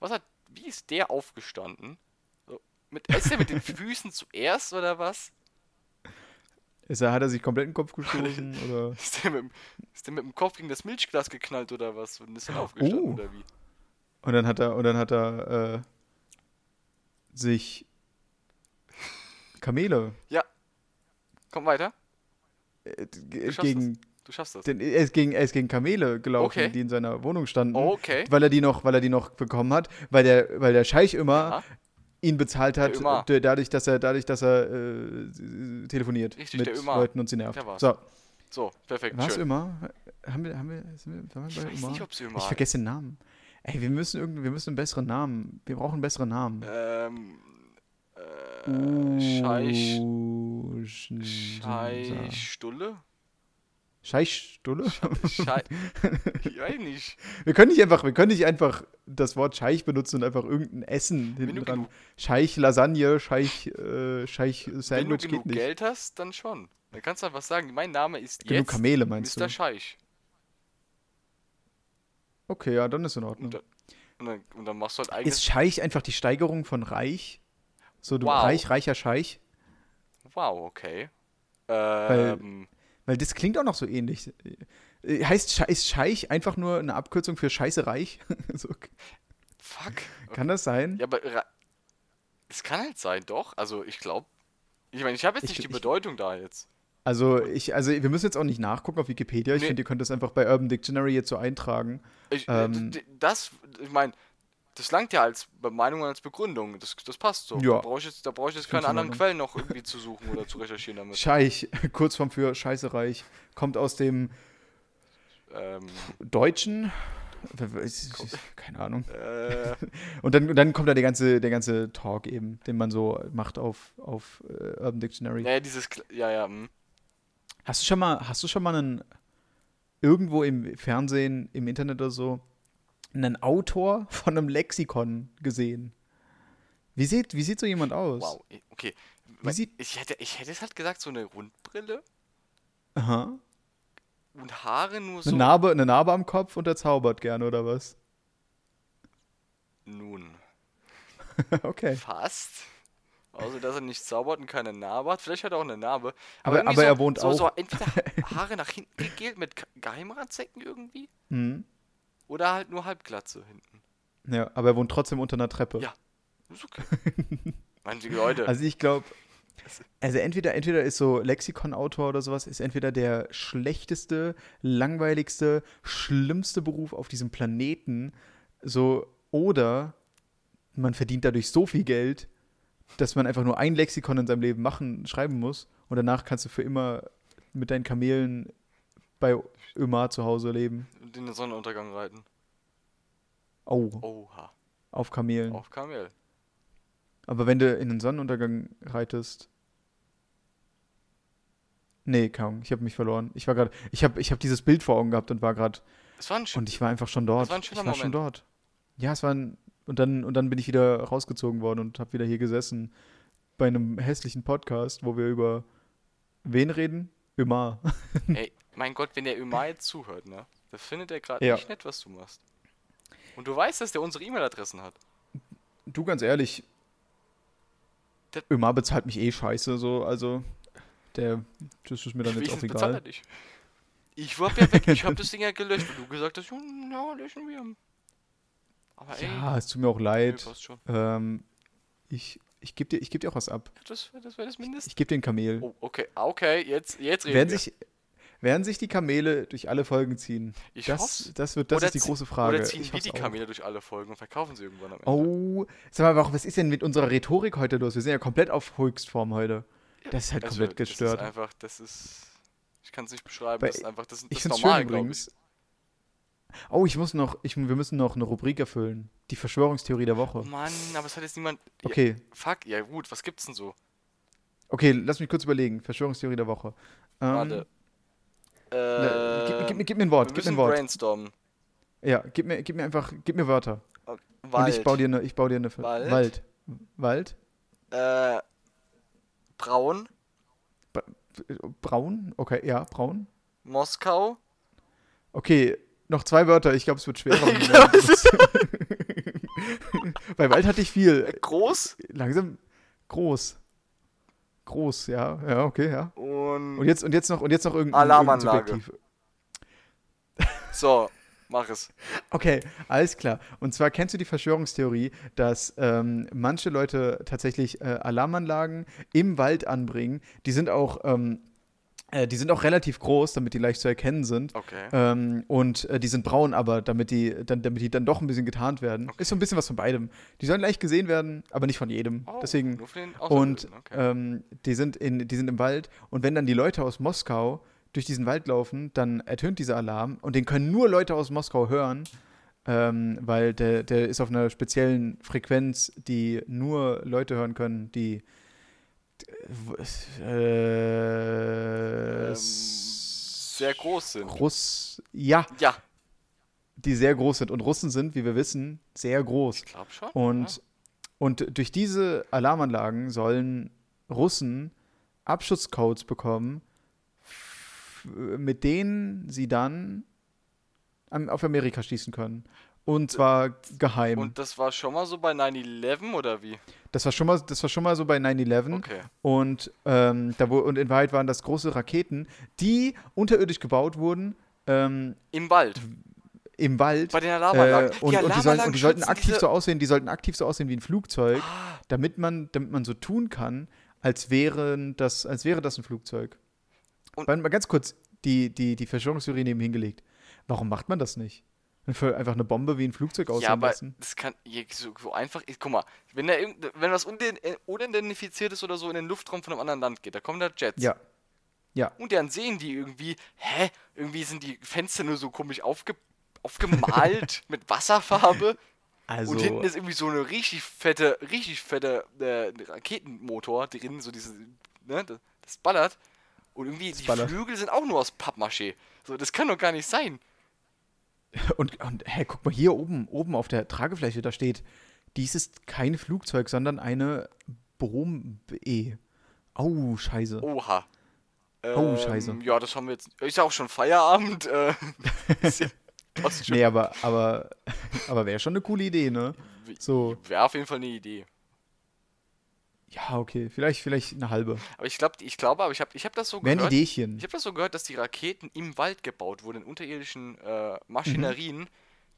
was hat, wie ist der aufgestanden? So, mit, ist der mit den Füßen zuerst oder was? ist er, hat er sich komplett den Kopf gestoßen oder? Ist der, mit, dem- ist der mit dem Kopf gegen das Milchglas geknallt oder was? Und ist dann aufgestanden Oh. oder wie? Und dann hat er, und dann hat er äh, sich Kamele Komm weiter. äh, Du schaffst gegen, Du schaffst das. den, er, ist gegen, er ist gegen Kamele gelaufen, Okay. die in seiner Wohnung standen, Okay. weil er die noch, weil er die noch bekommen hat, weil der, weil der Scheich immer Ja, ihn bezahlt hat, dadurch, dass er, dadurch, dass er äh, telefoniert Richtig, mit. Leuten und sie nervt. So, so, perfekt. was immer? Haben wir, haben wir, sind wir, waren wir Ich bei weiß Ömer? nicht, ob sie immer. Ich vergesse den Namen. Ey, wir müssen irgend, wir müssen einen besseren Namen. Wir brauchen einen besseren Namen. Ähm. Äh, Scheich. Uh, Sch- Scheich. Stulle? Scheichstulle? Schei. ich weiß nicht. Wir können nicht einfach, wir können nicht einfach das Wort Scheich benutzen und einfach irgendein Essen hinten dran. genug, Scheich Lasagne, Scheich, äh, Scheich wenn du Sandwich genug. Geld hast, dann schon. Dann kannst du einfach sagen, mein Name ist Genug jetzt Kamele meinst Mr. du? Scheich. Okay, ja, dann ist in Ordnung. Und, dann- und, dann, und dann machst du halt eigenes. Ist Scheich einfach die Steigerung von Reich? So du Wow. Reich, reicher Scheich? Wow, okay. Ähm, Weil das klingt auch noch so ähnlich. Äh, Heißt ist Scheich einfach nur eine Abkürzung für Scheiße reich? so, fuck. kann das sein? Ja, aber es kann halt sein, doch. Also ich glaube. Ich meine, ich habe jetzt Ich- nicht die ich- Bedeutung da jetzt. Also, ich, also wir müssen jetzt auch nicht nachgucken auf Wikipedia. Ich Nee. finde, ihr könnt das einfach bei Urban Dictionary jetzt so eintragen. Ich, äh, Ähm. das, ich meine, das langt ja als Meinung und als Begründung. Das, das passt so. Ja. Da brauche ich jetzt, da brauch ich jetzt keine anderen. Quellen noch irgendwie zu suchen oder zu recherchieren damit. Scheich, Kurzform für Scheiße reich, kommt aus dem Ähm, Deutschen. Keine Ahnung. äh, Und dann, dann kommt da der ganze, der ganze Talk eben, den man so macht auf, auf äh, Urban Dictionary. naja, dieses, ja, ja, hm. Hast du schon mal, hast du schon mal einen irgendwo im Fernsehen, im Internet oder so, einen Autor von einem Lexikon gesehen? Wie sieht, wie sieht so jemand aus? wow, okay. Wie sieht- ich, hätte, ich hätte es halt gesagt, so eine Rundbrille Aha. und Haare nur Eine so. Narbe, eine Narbe am Kopf und er zaubert gerne, oder was? Nun, okay. fast. Also, dass er nicht zaubert und keine Narbe hat. Vielleicht hat er auch eine Narbe. Aber- irgendwie aber so, er wohnt so, So auch- entweder Haare nach hinten gegelt mit Ge- Geheimratsecken irgendwie. Mhm. Oder halt nur Halbglatze hinten. Ja, aber er wohnt trotzdem unter einer Treppe. Ja. Ist okay. Manche Leute. Also ich glaube, Also entweder, entweder ist so Lexikon-Autor oder sowas, ist entweder der schlechteste, langweiligste, schlimmste Beruf auf diesem Planeten, so, oder man verdient dadurch so viel Geld, dass man einfach nur ein Lexikon in seinem Leben machen, schreiben muss und danach kannst du für immer mit deinen Kamelen bei Ömar zu Hause leben. Und in den Sonnenuntergang reiten. Oh, Oha. auf Kamelen. Auf Kamel. Aber wenn du in den Sonnenuntergang reitest. Nee, kaum. Ich habe mich verloren. Ich war gerade. Ich habe ich hab dieses Bild vor Augen gehabt und war gerade. Es war ein Sch Und ich war einfach schon dort. Das war ein ich schöner war schon Moment. dort. Ja, es war ein. Und dann, und dann bin ich wieder rausgezogen worden und habe wieder hier gesessen bei einem hässlichen Podcast, wo wir über wen reden? Ömar. Ey, mein Gott, wenn der Ömar jetzt zuhört, ne? Da findet er gerade Ja. nicht nett, was du machst. Und du weißt, dass der unsere E-Mail-Adressen hat. Du, ganz ehrlich. Der- Ömar bezahlt mich eh scheiße, so. Also, der. Das ist mir dann jetzt auch egal. dich. Ich war ja weg, ich hab das Ding ja gelöscht, weil du gesagt hast, ja, löschen wir. Aber ey, Ja, es tut mir auch nee, leid. schon. Ähm, ich ich gebe dir, ich geb dir auch was ab. Das, das wäre das Mindeste. Ich gebe dir ein Kamel. Oh, okay, ah, okay, jetzt, jetzt reden werden, wir. sich, werden sich die Kamele durch alle Folgen ziehen? ich das, hoff's. das, wird, das Oder ist die große Frage. Oder ziehen Ich wir die auch. Kamele durch alle Folgen und verkaufen sie irgendwann am Ende. Oh, sag mal, was ist denn mit unserer Rhetorik heute los? Wir sind ja komplett auf Höchstform heute. Das ist halt Also, komplett Das gestört. ist einfach, das ist. Ich kann es nicht beschreiben. Weil das ist einfach, das, das ich ist normal, glaube ich. Oh, ich muss noch, ich, wir müssen noch eine Rubrik erfüllen. Die Verschwörungstheorie der Oh Woche. Mann, aber es hat jetzt niemand. Ja, Okay, fuck, ja gut, was gibt's denn so? okay, lass mich kurz überlegen. Verschwörungstheorie der Woche. Ähm, Warte. ne, gib, Ähm, gib, mir- gib mir ein Wort, wir gib mir ein Wort. brainstormen. Ja, gib mir, gib mir einfach, gib mir Wörter. Wald. Und ich baue dir eine, ich baue dir eine Ver- Wald. Wald. Wald? Äh, Braun, Braun? Okay, ja, braun. Moskau. Okay, noch zwei Wörter. Ich glaube, es wird schwerer. Bei Wald hatte ich viel. Groß Langsam groß. Groß, ja. Ja, okay, ja. und. Und jetzt, und jetzt noch, und jetzt noch irgendein, Alarmanlage. irgendein. So, mach es. Okay, alles klar. Und zwar kennst du die Verschwörungstheorie, dass ähm, manche Leute tatsächlich äh, Alarmanlagen im Wald anbringen. Die sind auch, ähm, äh, die sind auch relativ groß, damit die leicht zu erkennen sind. Okay. Ähm, und äh, die sind braun, aber damit die, dann, damit die dann doch ein bisschen getarnt werden. Ist so ein bisschen was von beidem. Die sollen leicht gesehen werden, aber nicht von jedem. Oh, Deswegen. Und okay. ähm, die, sind in, die sind im Wald. Und wenn dann die Leute aus Moskau durch diesen Wald laufen, dann ertönt dieser Alarm. Und den können nur Leute aus Moskau hören, ähm, weil der, der ist auf einer speziellen Frequenz, die nur Leute hören können, die. Äh, Ähm, sehr groß sind. Russ. Ja, Ja, die sehr groß sind. Und Russen sind, wie wir wissen, sehr groß. ich glaube schon. Und, und durch diese Alarmanlagen sollen Russen Abschutzcodes bekommen, mit denen sie dann auf Amerika schießen können. Und zwar geheim. Und das war schon mal so bei 9-11 oder wie? das, war schon mal, das war schon mal so bei 9-11. Okay. Und, ähm, da wo, und in Wahrheit waren das große Raketen, die unterirdisch gebaut wurden ähm, Im Wald. im Wald. Bei den Alarmanlagen. Äh, und, und, die sollten, und die sollten aktiv diese- so aussehen, die sollten aktiv so aussehen wie ein Flugzeug, Ah, damit man, damit man so tun kann, als, wären das, als wäre das ein Flugzeug. Und- Und mal ganz kurz die, die, die Verschwörungstheorie neben hingelegt. Warum macht man das nicht? Einfach eine Bombe wie ein Flugzeug aussehen ja, aber lassen. das kann so, so einfach. Ich, guck mal, wenn da irgend, wenn was äh, unidentifiziert ist oder so in den Luftraum von einem anderen Land geht, da kommen da Jets. Ja. Ja. Und dann sehen die irgendwie, hä? Irgendwie sind die Fenster nur so komisch aufge, aufgemalt mit Wasserfarbe. Also, Und hinten ist irgendwie so eine richtig fette, richtig fette äh, Raketenmotor drin, so diese, ne, das, das ballert. Und irgendwie die ballert. Flügel sind auch nur aus Pappmaché. So, das kann doch gar nicht sein. Und, und hey, guck mal hier oben, oben auf der Tragefläche, da steht, dies ist kein Flugzeug, sondern eine Brom-E. Oh, scheiße. Oha. Oh, scheiße. Ja, das haben wir jetzt. Ist ja auch schon Feierabend. Äh, ja fast schon. Nee, aber, aber, aber wäre schon eine coole Idee, ne? So, Wäre auf jeden Fall eine Idee. Ja, okay, vielleicht, vielleicht eine halbe. Aber ich glaube, ich glaube, aber ich habe ich hab das so gehört. Ideechen. Ich habe das so gehört, dass die Raketen im Wald gebaut wurden, in unterirdischen äh, Maschinerien,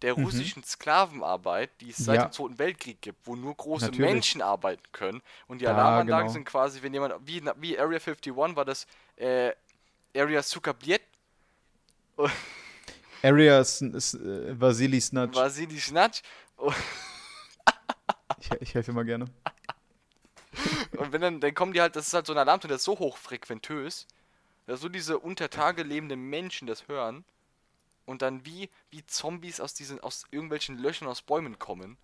der Mhm. russischen Sklavenarbeit, die es seit Ja. dem Zweiten Weltkrieg gibt, wo nur große Natürlich. Menschen arbeiten können. Und die Da, Alarmanlagen genau. sind quasi, wenn jemand, wie, wie Area 51 war das äh, Area Sukabliet, Area äh, Vasili Snatch. Vasili Schnatsch. Ich, ich helfe immer gerne. Und wenn dann, dann kommen die halt, das ist halt so ein Alarmton, der ist so hochfrequentös, dass so diese unter Tage lebenden Menschen das hören und dann wie, wie Zombies aus diesen, aus irgendwelchen Löchern aus Bäumen kommen.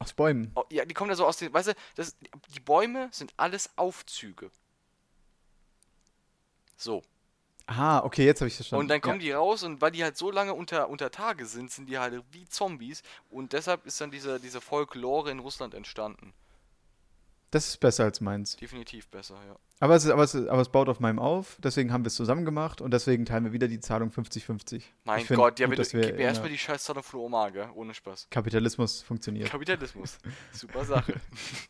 Aus Bäumen. Oh, Ja, die kommen da so aus den, weißt du, das, die Bäume sind alles Aufzüge. So. Ah, okay, jetzt habe ich verstanden. Und dann kommen ja. die raus und weil die halt so lange unter, unter Tage sind, sind die halt wie Zombies und deshalb ist dann diese, diese Folklore in Russland entstanden. Das ist besser als meins. Definitiv besser, ja. Aber es, ist, aber, es, ist- aber es baut auf meinem auf, deswegen haben wir es zusammen gemacht und deswegen teilen wir wieder die Zahlung 50-50. Mein Ich Gott, ja, gut, wir gib mir erstmal die Scheißzahlung von Oma, gell? Ohne Spaß. Kapitalismus funktioniert. Kapitalismus. Super Sache.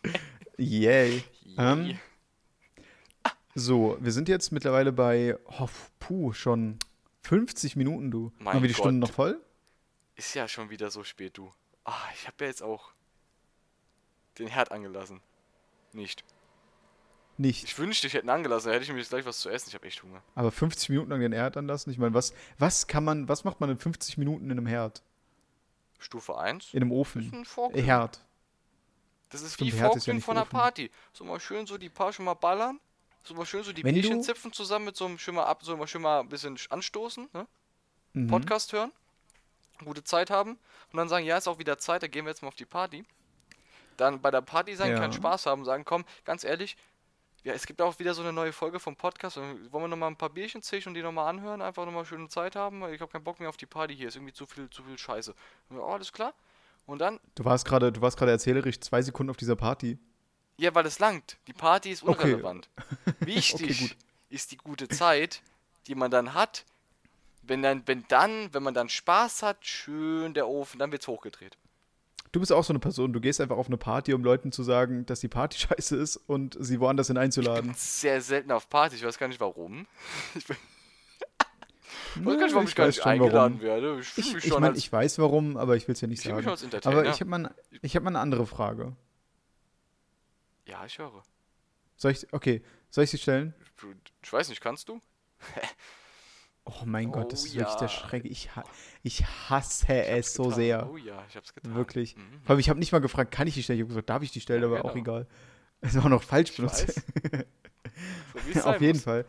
Yay. Ähm, Yay. So, wir sind jetzt mittlerweile bei, oh, puh, schon 50 Minuten, du. Mein Haben wir die Gott. Stunde noch voll? Ist ja schon wieder so spät, du. Ah, ich habe ja jetzt auch den Herd angelassen. Nicht. Nicht. Ich wünschte, ich hätte ihn angelassen, da hätte ich mir jetzt gleich was zu essen. Ich habe echt Hunger. Aber 50 Minuten lang den Herd anlassen? Ich meine, was, was kann man, was macht man in 50 Minuten in einem Herd? Stufe 1. In einem Ofen? ein Äh. Herd. Das ist Stimmt, wie ja Vorglühen nicht von einer Ofen. Party. So mal schön so die Paar schon mal ballern. So mal schön so die Wenn Bierchen zipfen zusammen mit so einem schön mal ab, so mal schön mal ein bisschen anstoßen, ne? Mhm. Podcast hören, gute Zeit haben und dann sagen, ja, ist auch wieder Zeit, da gehen wir jetzt mal auf die Party. Dann bei der Party sein, Ja. keinen Spaß haben, sagen, komm, ganz ehrlich, ja, es gibt auch wieder so eine neue Folge vom Podcast. Wollen wir nochmal ein paar Bierchen zischen und die nochmal anhören, einfach nochmal schöne Zeit haben, weil ich habe keinen Bock mehr auf die Party hier, ist irgendwie zu viel, zu viel Scheiße. Wir, oh, alles klar. Und dann, Du warst gerade, du warst gerade erzählerisch zwei Sekunden auf dieser Party. ja, weil es langt. Die Party ist Okay. unrelevant. Wichtig gut. ist die gute Zeit, die man dann hat. Wenn dann, wenn dann, wenn man dann Spaß hat, schön der Ofen, dann wird's hochgedreht. Du bist auch so eine Person, du gehst einfach auf eine Party, um Leuten zu sagen, dass die Party scheiße ist und sie woanders hin einzuladen. Sehr selten auf Party, ich weiß gar nicht warum. Ich bin- ich weiß gar nicht, warum ich, gar weiß nicht eingeladen warum. werde. Ich Ich, ich als. ich weiß warum, aber ich will es ja nicht Ich sagen. Aber ich habe mal, ich hab mal eine andere Frage. ja, ich höre. Soll ich, okay, soll ich sie stellen? Ich weiß nicht, kannst du? Oh mein Gott, das Oh ist wirklich der ja. Schreck. Ich, ich hasse Ich es so getan. sehr. Oh ja, ich hab's getan. Wirklich. Mhm. Vor allem, ich habe nicht mal gefragt, kann ich die stellen? Ich habe gesagt, darf ich die stellen, Ja, aber auch genau. egal. Es war auch noch falsch Ich benutzt. So Auf jeden muss. Fall.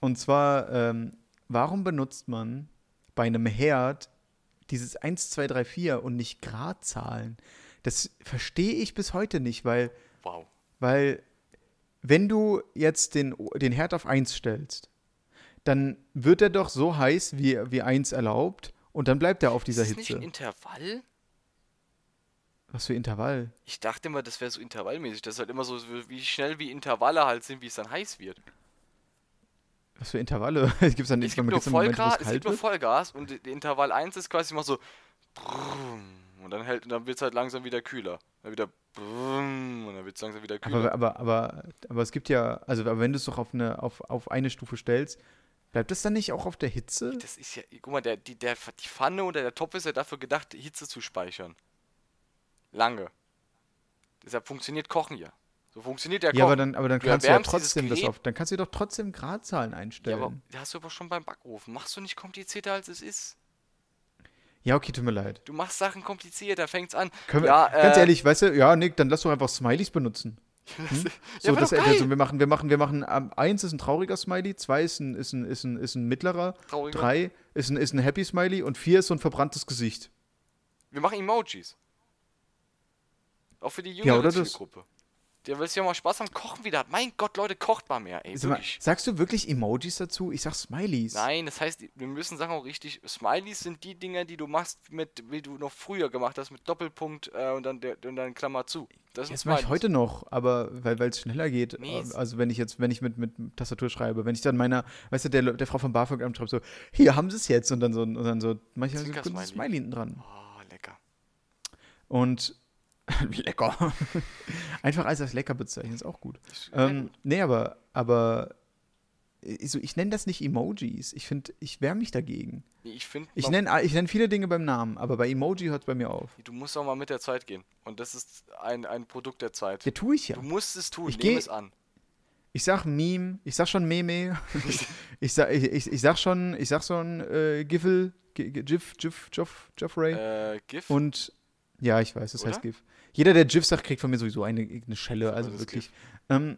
Und zwar, ähm, warum benutzt man bei einem Herd dieses 1, 2, 3, 4 und nicht Gradzahlen? Das verstehe ich bis heute nicht, weil, Wow. weil wenn du jetzt den, den Herd auf 1 stellst, dann wird er doch so heiß, wie, wie 1 erlaubt und dann bleibt er auf dieser ist das nicht Hitze. ein Intervall? Was für Intervall? Ich dachte immer, das wäre so intervallmäßig. Das ist halt immer so, wie schnell wie Intervalle halt sind, wie es dann heiß wird. Was für Intervalle? Gibt es dann Es nicht gibt nur dann Vollgas, es es gibt nur? Vollgas und Intervall 1 ist quasi immer so und dann hält dann wird es halt langsam wieder kühler. Dann wieder und dann wird es langsam wieder kühler. Aber, aber, aber, aber es gibt ja, also wenn du es doch auf eine, auf, auf eine Stufe stellst, bleibt das dann nicht auch auf der Hitze? das ist ja, guck mal, der, die, der, die Pfanne oder der Topf ist ja dafür gedacht, Hitze zu speichern. Lange. Deshalb funktioniert Kochen ja. So funktioniert ja Kochen. Ja, aber dann, aber dann Du kannst du ja trotzdem das auf, dann kannst du doch trotzdem Gradzahlen ja, einstellen. aber das hast du aber schon beim Backofen. Machst du nicht komplizierter als es ist. Ja, okay, tut mir leid. Du machst Sachen komplizierter, fängt's an. Können wir, ja, ganz äh, ehrlich, weißt du, ja, Nick, dann lass doch einfach Smileys benutzen. Hm? ja, So, wär das, geil. also wir machen, wir machen, wir machen, ähm, eins ist ein trauriger Smiley, zwei ist ein, ist ein, ist ein, ist ein mittlerer, Trauriger. drei ist ein, ist ein Happy Smiley und vier ist so ein verbranntes Gesicht. Wir machen Emojis. Auch für die jüngere das- Zielgruppe. Der will ja mal Spaß am Kochen wieder hat. Mein Gott, Leute, kocht mal mehr, ey. Mal, sagst du wirklich Emojis dazu? Ich sag Smileys. Nein, das heißt, wir müssen Sachen auch richtig. Smileys sind die Dinger, die du machst mit, wie du noch früher gemacht hast, mit Doppelpunkt äh, und dann der und dann Klammer zu. Das Das mache ich heute noch, aber weil es schneller geht. Nee, es- Also wenn ich jetzt, wenn ich mit, mit Tastatur schreibe, wenn ich dann meiner, weißt du, der, der Frau von BAföG schreibe so, hier haben sie es jetzt und dann so, und dann so, halt so ein Smiley hinten dran. Oh, lecker. Und lecker. Einfach als das lecker bezeichnen, ist auch gut. Ähm, nee, aber, aber so, ich nenne das nicht Emojis. Ich finde, ich wehre mich dagegen. Ich Ich nenne ich nenn viele Dinge beim Namen, aber bei Emoji hört es bei mir auf. du musst auch mal mit der Zeit gehen. Und das ist ein, ein Produkt der Zeit. Ja, tue ich ja. Du musst es tun, Ich nehm geh- es an. Ich sag Meme, ich sag schon Meme, ich, sag, ich, ich, ich sag schon, ich sag schon äh, Giffel, Gif, Gif, Joff, Joffrey Äh, GIF? und ja, ich weiß, das Oder? heißt GIF. Jeder, der GIF sagt, kriegt von mir sowieso eine, eine Schelle, also wirklich. Ähm,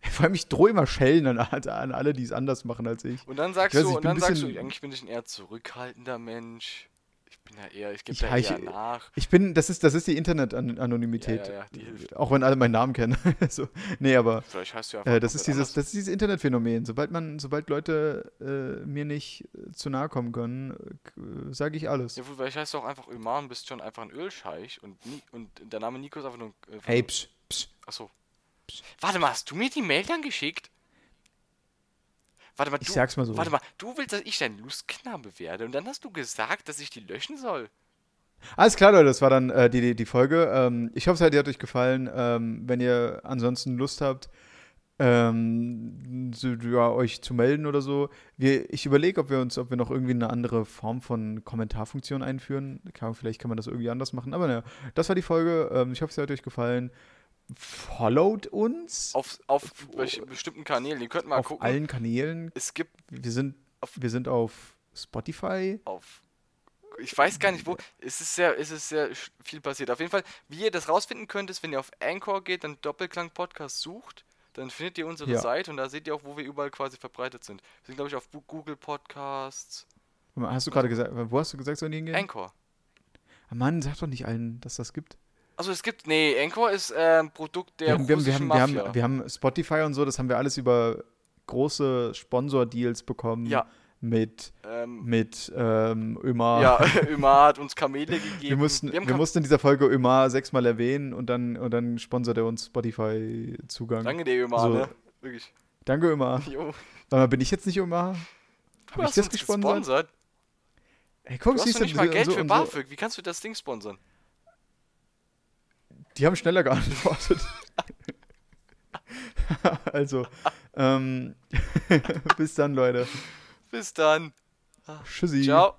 vor allem, ich drohe immer Schellen an, an alle, die es anders machen als ich. Und dann sagst weiß du, und dann sagst du, eigentlich bin ich ein eher zurückhaltender Mensch. Ich bin ja eher, ich gebe Ja, da ich- eher nach. Ich bin, das ist, das ist die Internet-Anonymität. Ja, ja, die hilft. Auch wenn alle meinen Namen kennen. so. Nee, aber Vielleicht heißt du ja äh, das, ist dieses, anders. das ist dieses Internetphänomen. Sobald man, sobald Leute äh, mir nicht äh, zu nahe kommen können, äh, sage ich alles. Ja, vielleicht heißt du auch einfach und bist schon einfach ein Ölscheich und, und der Name Nico ist einfach nur ein. Äh, Hey, psch, psch. Achso. Warte mal, hast du mir die Mail dann geschickt? Warte mal, Ich du, sag's mal so. warte mal, du willst, dass ich dein Lustknabe werde und dann hast du gesagt, dass ich die löschen soll. Alles klar, Leute, das war dann äh, die, die, die Folge. Ähm, ich hoffe, die hat euch gefallen. Ähm, wenn ihr ansonsten Lust habt, ähm, so, ja, euch zu melden oder so. Wir, ich überlege, ob wir uns, ob wir noch irgendwie eine andere Form von Kommentarfunktion einführen. Kann, vielleicht kann man das irgendwie anders machen. Aber naja, das war die Folge. Ähm, ich hoffe, sie hat euch gefallen. Followt uns Auf, auf bes- bestimmten Kanälen. Ihr könnt mal auf gucken. allen Kanälen. Es gibt Wir sind, Auf- wir sind auf Spotify. auf. Ich weiß gar nicht wo. Es ist sehr, es ist sehr viel passiert. Auf jeden Fall, wie ihr das rausfinden könnt, ist, wenn ihr auf Anchor geht, dann Doppelklang Podcast sucht, dann findet ihr unsere Ja. Seite und da seht ihr auch, wo wir überall quasi verbreitet sind. Wir sind, glaube ich, auf Google Podcasts. Hast du gerade gesagt, wo hast du gesagt, sollen die hingehen? Anchor. Ah, Mann, sag doch nicht allen, dass das gibt. Also es gibt, nee, Anchor ist äh, ein Produkt der wir, haben, wir, haben, wir, russischen haben, wir, haben, wir haben Spotify und so, das haben wir alles über große Sponsor-Deals bekommen. Ja. Mit, ähm, mit ähm, Ömar. ja, Ömer hat uns Kamele gegeben. Wir mussten, wir Kam- mussten in dieser Folge Ömar sechsmal erwähnen und dann, und dann sponsert er uns Spotify-Zugang. Danke dir, Ömer, So. ne? Wirklich. Danke, Ömar. Jo. Warte mal, bin ich jetzt nicht Ömar? Du Habe ich hast das gesponsert? gesponsert. Ey, guck, Du hast siehst doch nicht mal Geld so- für BAföG. Wie kannst du das Ding sponsern? Die haben schneller geantwortet. also, ähm, bis dann, Leute. Bis dann. Tschüssi. Ciao.